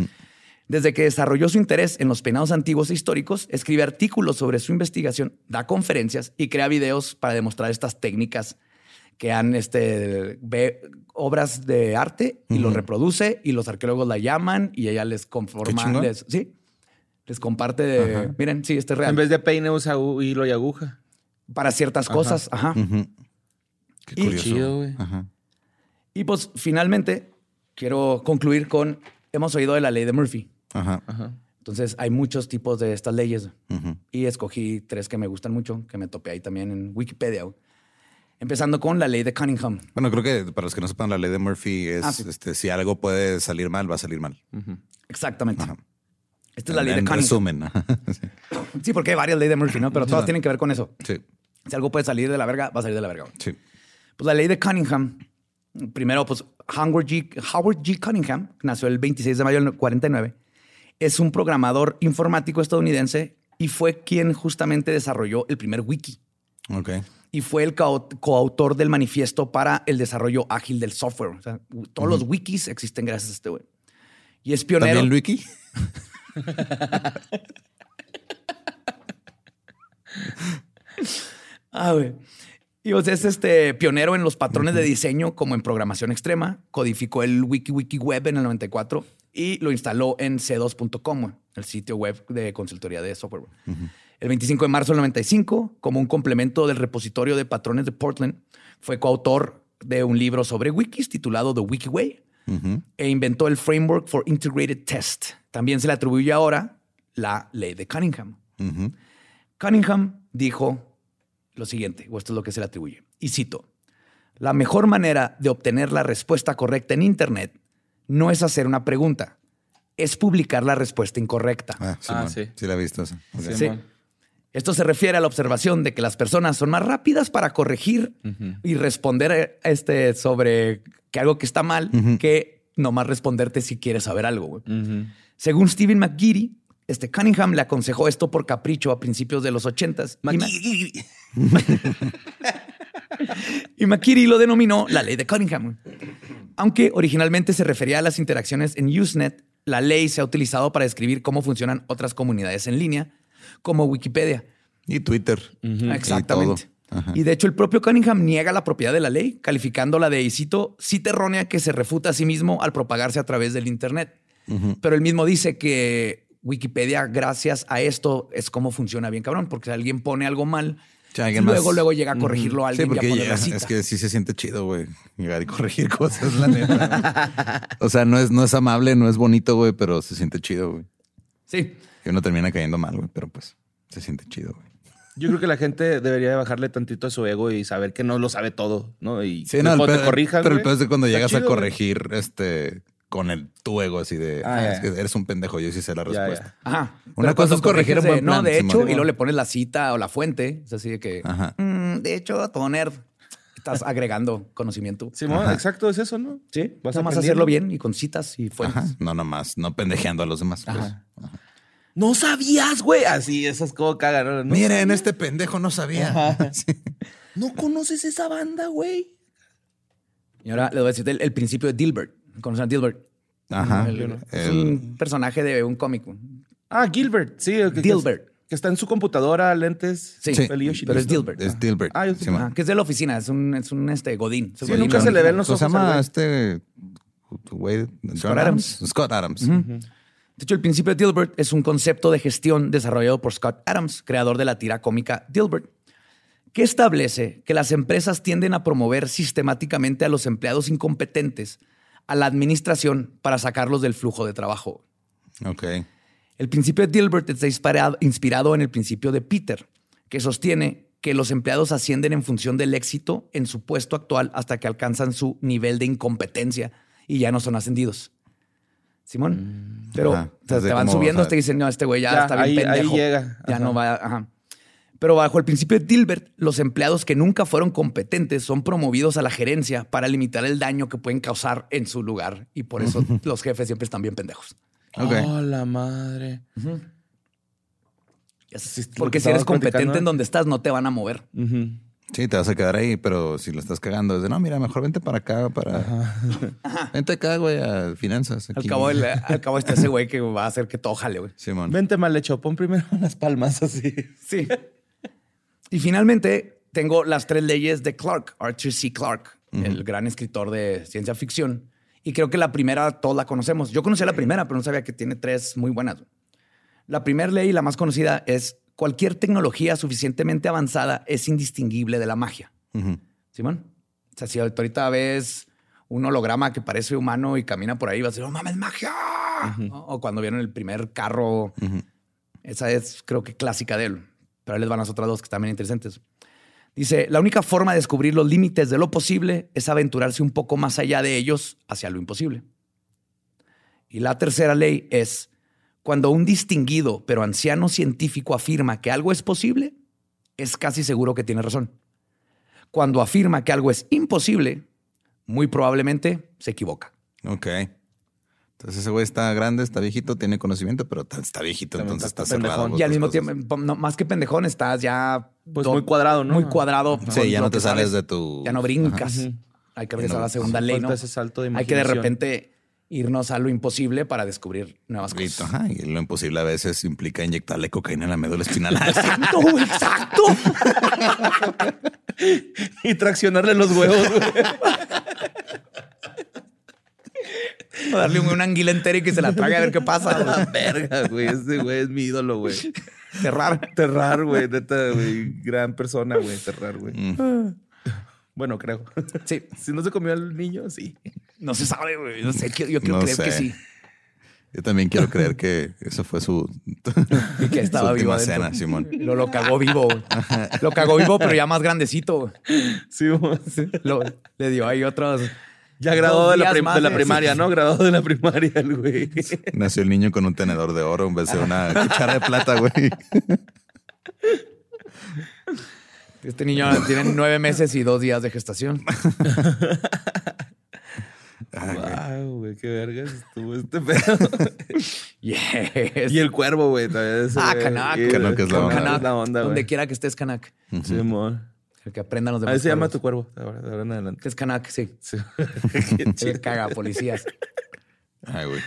Desde que desarrolló su interés en los peinados antiguos e históricos, escribe artículos sobre su investigación, da conferencias y crea videos para demostrar estas técnicas que han este, ve obras de arte y los reproduce y los arqueólogos la llaman y ella les conforma, les, sí, les comparte de, miren, sí, este es real. En vez de peine usa hilo y aguja. para ciertas cosas, ajá. Qué Y- curioso. Chido, güey. Ajá. Y pues finalmente quiero concluir con, hemos oído de la ley de Murphy. Ajá. Ajá. Entonces hay muchos tipos de estas leyes y escogí tres que me gustan mucho, que me topé ahí también en Wikipedia. Empezando con la ley de Cunningham. Bueno, creo que para los que no sepan, la ley de Murphy es Ah, sí. este, si algo puede salir mal, va a salir mal. Exactamente. Ajá. Esta es la ley en de Cunningham. resumen. Sí, porque hay varias leyes de Murphy, ¿no? Pero todas tienen que ver con eso. sí, Si algo puede salir de la verga, va a salir de la verga. sí. Pues la ley de Cunningham, primero, pues Howard G. Howard G. Cunningham, nació el 26 de mayo del 49, es un programador informático estadounidense y fue quien justamente desarrolló el primer wiki. Ok. Y fue el co- coautor del manifiesto para el desarrollo ágil del software. O sea, todos los wikis existen gracias a este güey. Y es pionero. ¿También Luiki? Ah, güey. Y o sea, es este pionero en los patrones de diseño como en programación extrema. Codificó el WikiWiki Web en el 94 y lo instaló en c2.com, güey, el sitio web de consultoría de software. güey. El 25 de marzo del 95, como un complemento del repositorio de patrones de Portland, fue coautor de un libro sobre wikis titulado The Wiki Way e inventó el Framework for Integrated Test. También se le atribuye ahora la ley de Cunningham. Cunningham dijo lo siguiente, o esto es lo que se le atribuye, y cito, la mejor manera de obtener la respuesta correcta en Internet no es hacer una pregunta, es publicar la respuesta incorrecta. Ah, Simón. sí. sí. la he visto. Ok. Sí. Esto se refiere a la observación de que las personas son más rápidas para corregir y responder eh, este, sobre que algo que está mal que nomás responderte si quieres saber algo. Según Stephen McGeary, este Cunningham le aconsejó esto por capricho a principios de los ochentas. Y Ma- Y McKinney lo denominó la ley de Cunningham. Aunque originalmente se refería a las interacciones en Usenet, la ley se ha utilizado para describir cómo funcionan otras comunidades en línea, como Wikipedia. Y Twitter. Exactamente. Y de hecho, el propio Cunningham niega la propiedad de la ley, calificándola de, y cito, cita errónea que se refuta a sí mismo al propagarse a través del Internet. Pero él mismo dice que Wikipedia, gracias a esto, es cómo funciona bien, cabrón, porque si alguien pone algo mal, Sí, alguien luego, más- luego llega a corregirlo a Sí, alguien y a porque ya- cita. es que sí se siente chido, güey. Llegar y corregir cosas, la neta. o sea, no es, no es amable, no es bonito, güey, pero se siente chido, güey. Sí. Y uno termina cayendo mal, güey, pero pues se siente chido, güey. Yo creo que la gente debería de bajarle tantito a su ego y saber que no lo sabe todo, ¿no? Y Sí, no, el cuando pedo- te corrijan, pero el pedo es de cuando llegas chido, a güey. corregir este con el tu ego así de Ah, "Ah, ya. es que eres un pendejo, yo sí sé la Ya, respuesta. ya. Ajá. Una Pero cosa es corregir No, de hecho, Simón. y luego le pones la cita o la fuente. Es así de que, Ajá. "Mm, de hecho, todo nerd. Estás agregando conocimiento. Simón, exacto, es eso, ¿no? Sí, Vas a aprendiendo. hacerlo bien y con citas y fuentes. Ajá. No nomás, no pendejeando a los demás. pues. Ajá. No sabías, güey. Así, esas como cagan. ¿no? No Miren, sabía. este pendejo no sabía. Sí. No conoces esa banda, güey. Y ahora le voy a decir el, el principio de Dilbert. ¿Conocen a Dilbert? Ajá. El- es El- un personaje de un cómic. Ah, Gilbert, sí. el que- que- Dilbert. Que está en su computadora, lentes. Sí, Sí, pero es. Dilbert. Es Dilbert. Ah, yo- Simón. Ajá, que es de la oficina, es un, es un este, Godín. Es Sí, Godín nunca se le ven los ¿Cómo se ojos al llama este güey? John Adams. Scott Adams. De hecho, el principio de Dilbert es un concepto de gestión desarrollado por Scott Adams, creador de la tira cómica Dilbert, que establece que las empresas tienden a promover sistemáticamente a los empleados incompetentes a la administración para sacarlos del flujo de trabajo. Ok. El principio de Dilbert está inspirado, en el principio de Peter, que sostiene que los empleados ascienden en función del éxito en su puesto actual hasta que alcanzan su nivel de incompetencia y ya no son ascendidos. Simón, pero Ajá. o sea, Es de te van subiendo, o sea, te dicen, no, este güey ya, ya, está bien ahí- ahí pendejo. llega. Ya Ajá. no va, ajá. Pero bajo el principio de Dilbert, los empleados que nunca fueron competentes son promovidos a la gerencia para limitar el daño que pueden causar en su lugar. Y por eso los jefes siempre están bien pendejos. Oh, la madre. Porque que si eres competente en donde estás, no te van a mover. Ujú. Sí, te vas a quedar ahí, pero si lo estás cagando, es de no, mira, mejor vente para acá, para. Vente acá, güey, a finanzas. Al aquí". cabo, el- al cabo está ese güey que va a hacer que todo jale, güey. Simón. Vente mal hecho, pon primero las palmas así. Sí. Y finalmente tengo las tres leyes de Clark, Arthur C. Clarke, el gran escritor de ciencia ficción. Y creo que la primera todos la conocemos. Yo conocía la primera, pero no sabía que tiene tres muy buenas. La primera ley, la más conocida, es cualquier tecnología suficientemente avanzada es indistinguible de la magia. Simón. O sea, si ahorita ves un holograma que parece humano y camina por ahí, vas a decir, ¡oh, mames, magia! ¿No? O cuando vieron el primer carro. Esa es, creo que, clásica de él. Pero ahí les van las otras dos que están bien interesantes. Dice, la única forma de descubrir los límites de lo posible es aventurarse un poco más allá de ellos hacia lo imposible. Y la tercera ley es, cuando un distinguido pero anciano científico afirma que algo es posible, es casi seguro que tiene razón. Cuando afirma que algo es imposible, muy probablemente se equivoca. Ok. Entonces ese güey está grande, está viejito, tiene conocimiento, pero está viejito, También entonces está está cerrado. Y al mismo cosas. tiempo, no, más que pendejón, estás ya... Pues muy cuadrado, ¿no? Muy cuadrado. Sí, ya no te sales sabes. de tu. Ya no brincas. Ajá. Hay que regresar no- a la segunda ley, ¿no? ese salto de Hay que de repente irnos a lo imposible para descubrir nuevas cosas. ajá, y lo imposible a veces implica inyectarle cocaína en la médula espinal. Exacto, exacto. Y traccionarle los huevos, güey. O darle un- una anguila entera y que se la trague a ver qué pasa. güey. Verga, güey. Ese güey es mi ídolo, güey. Cerrar. Terrar, güey. Neta, güey. Gran persona, güey. Terrar, güey. Bueno, creo. Sí, Si no se comió al niño, sí. no se sabe, güey. No sé, yo quiero No creer que sí. Yo también quiero creer que eso fue su, Y que estaba su última cena, Simón. Lo, lo cagó vivo. Lo cagó vivo, pero ya más grandecito. Sí. Lo- le dio ahí otros. Ya graduado de la, de la primaria, ¿no? Graduado de la primaria, el güey. Nació el niño con un tenedor de oro en vez de una cuchara de plata, güey. Este niño tiene nueve meses y dos días de gestación. Wow, güey, qué vergas estuvo este pedo. Yes. y el cuervo, güey. todavía ese, Ah. Canak. Y- Canak es la onda. Canak es la onda, Donde quiera que estés, Canak. Sí, amor. El que aprendan los A demás. ver se llama tu cuervo. de Ahora, ahora en adelante. Que es Canak, sí. Sí. Qué caga policías. Ay, güey.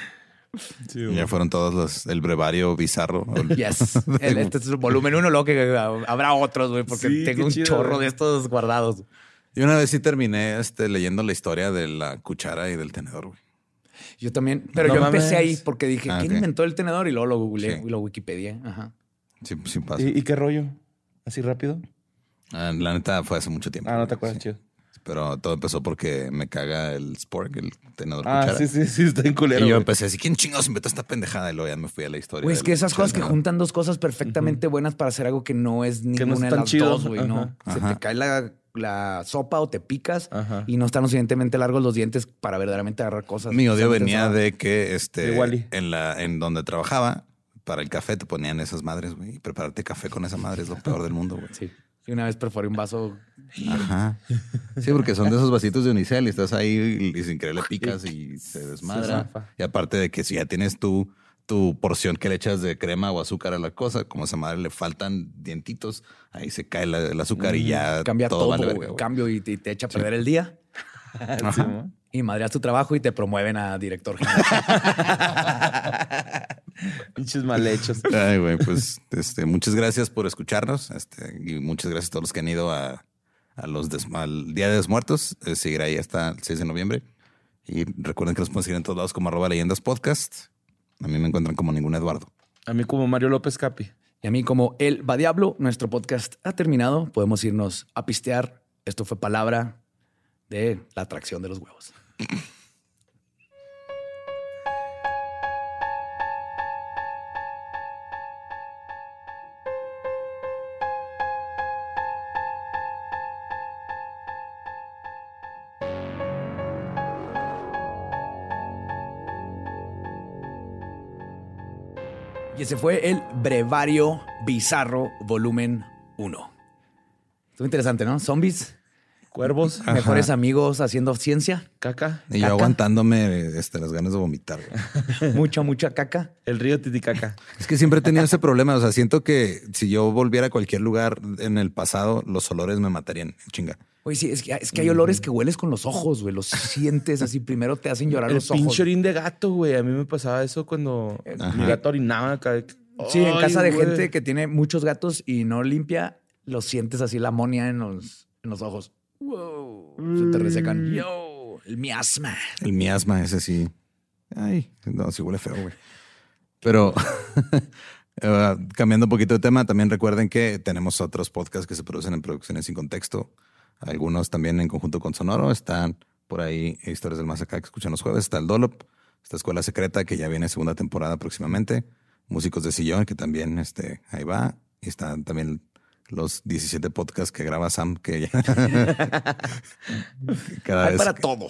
Sí. Ya fueron todos los, el brevario bizarro. Yes. El- este es el volumen uno, luego que habrá otros, güey, porque Sí, tengo un chido, chorro de estos guardados. Y una vez sí terminé este, leyendo la historia de la cuchara y del tenedor, güey. Yo también, pero No yo empecé ahí porque dije, Ah, ¿quién inventó el tenedor? Y luego lo googleé Sí. y lo Wikipedia. Ajá. Sí, sí pasa. ¿Y, y qué rollo? ¿Así rápido? Ah, la neta fue hace mucho tiempo. Ah, no te acuerdas, sí. chido. Pero todo empezó porque me caga el spork, el tenedor Ah, cuchara. sí, sí, sí, está en culero. y yo güey. empecé así, ¿quién chingados inventó esta pendejada? Y luego ya me fui a la historia. Güey, es que esas cosas que juntan dos cosas perfectamente buenas para hacer algo que no es no es ninguna de las chido. dos, güey, ¿no? Ajá. Se te cae la, la sopa o te picas Ajá. y no están lo suficientemente largos los dientes para verdaderamente agarrar cosas. Mi odio venía de que este, De en, la, en donde trabajaba, para el café te ponían esas madres, güey. Y prepararte café con esa madre es lo peor del mundo, güey. Sí. Y una vez perforé un vaso. Ajá. Sí, porque son de esos vasitos de unicel y estás ahí y sin querer le picas y se desmadra. y aparte de que si ya tienes tú tu porción que le echas de crema o azúcar a la cosa, como a esa madre le faltan dientitos, ahí se cae la- el azúcar y ya Cambia todo, vale güey. verga, güey. Cambio y te, y te echa a perder el día. Sí, ¿no? Y madreas tu trabajo y te promueven a director general. Pinches mal hechos. Ay, güey, pues este, muchas gracias por escucharnos este, y muchas gracias a todos los que han ido a, a los des- al Día de los Muertos. Eh, seguirá ahí hasta el 6 de noviembre. Y recuerden que nos pueden seguir en todos lados como arroba leyendas podcast. A mí me encuentran como ningún Eduardo. A mí como Mario López Capi. Y a mí, como el va diablo, nuestro podcast ha terminado. Podemos irnos a pistear. Esto fue palabra de la atracción de los huevos. Y ese fue el Brevario Bizarro Volumen 1. Estuvo interesante, ¿no? Zombies, Cuervos, mejores amigos haciendo ciencia, caca, Y yo aguantándome este, las ganas de vomitar. güey. mucha, mucha caca. el río Titicaca. Es que siempre he tenido ese problema. O sea, siento que si yo volviera a cualquier lugar en el pasado, los olores me matarían. Chinga. Oye, sí, es que, es que hay olores que hueles con los ojos, güey. Los sientes así. Primero te hacen llorar El los ojos. pinche orín de gato, güey. A mí me pasaba eso cuando Ajá. mi gato orinaba acá. Sí, en casa de güey. gente que tiene muchos gatos y no limpia, los sientes así la amonia en los, en los ojos. Wow. Se te resecan. Yo, el miasma. El miasma, ese sí. Ay, no, sí huele feo, güey. Pero eh, cambiando un poquito de tema, también recuerden que tenemos otros podcasts que se producen en producciones sin contexto. Algunos también en conjunto con Sonoro. Están por ahí Historias del Más Acá que escuchan los jueves. Está el Dolop, esta escuela secreta que ya viene segunda temporada próximamente. Músicos de Sillón, que también este, ahí va. Y están también los 17 podcasts que graba Sam, que ya. Cada Hay vez para todo.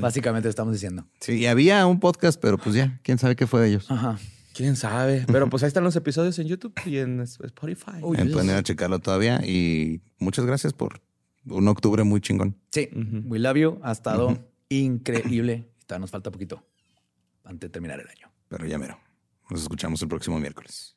Básicamente estamos diciendo. Sí, y había un podcast, pero pues ya, quién sabe qué fue de ellos. Ajá. ¿Quién sabe? Pero pues ahí están los episodios en YouTube y en Spotify. Pueden ir a checarlo todavía. Y muchas gracias por un octubre muy chingón. Sí, We Love You ha estado increíble. Todavía nos falta poquito antes de terminar el año. Pero ya mero. Nos escuchamos el próximo miércoles.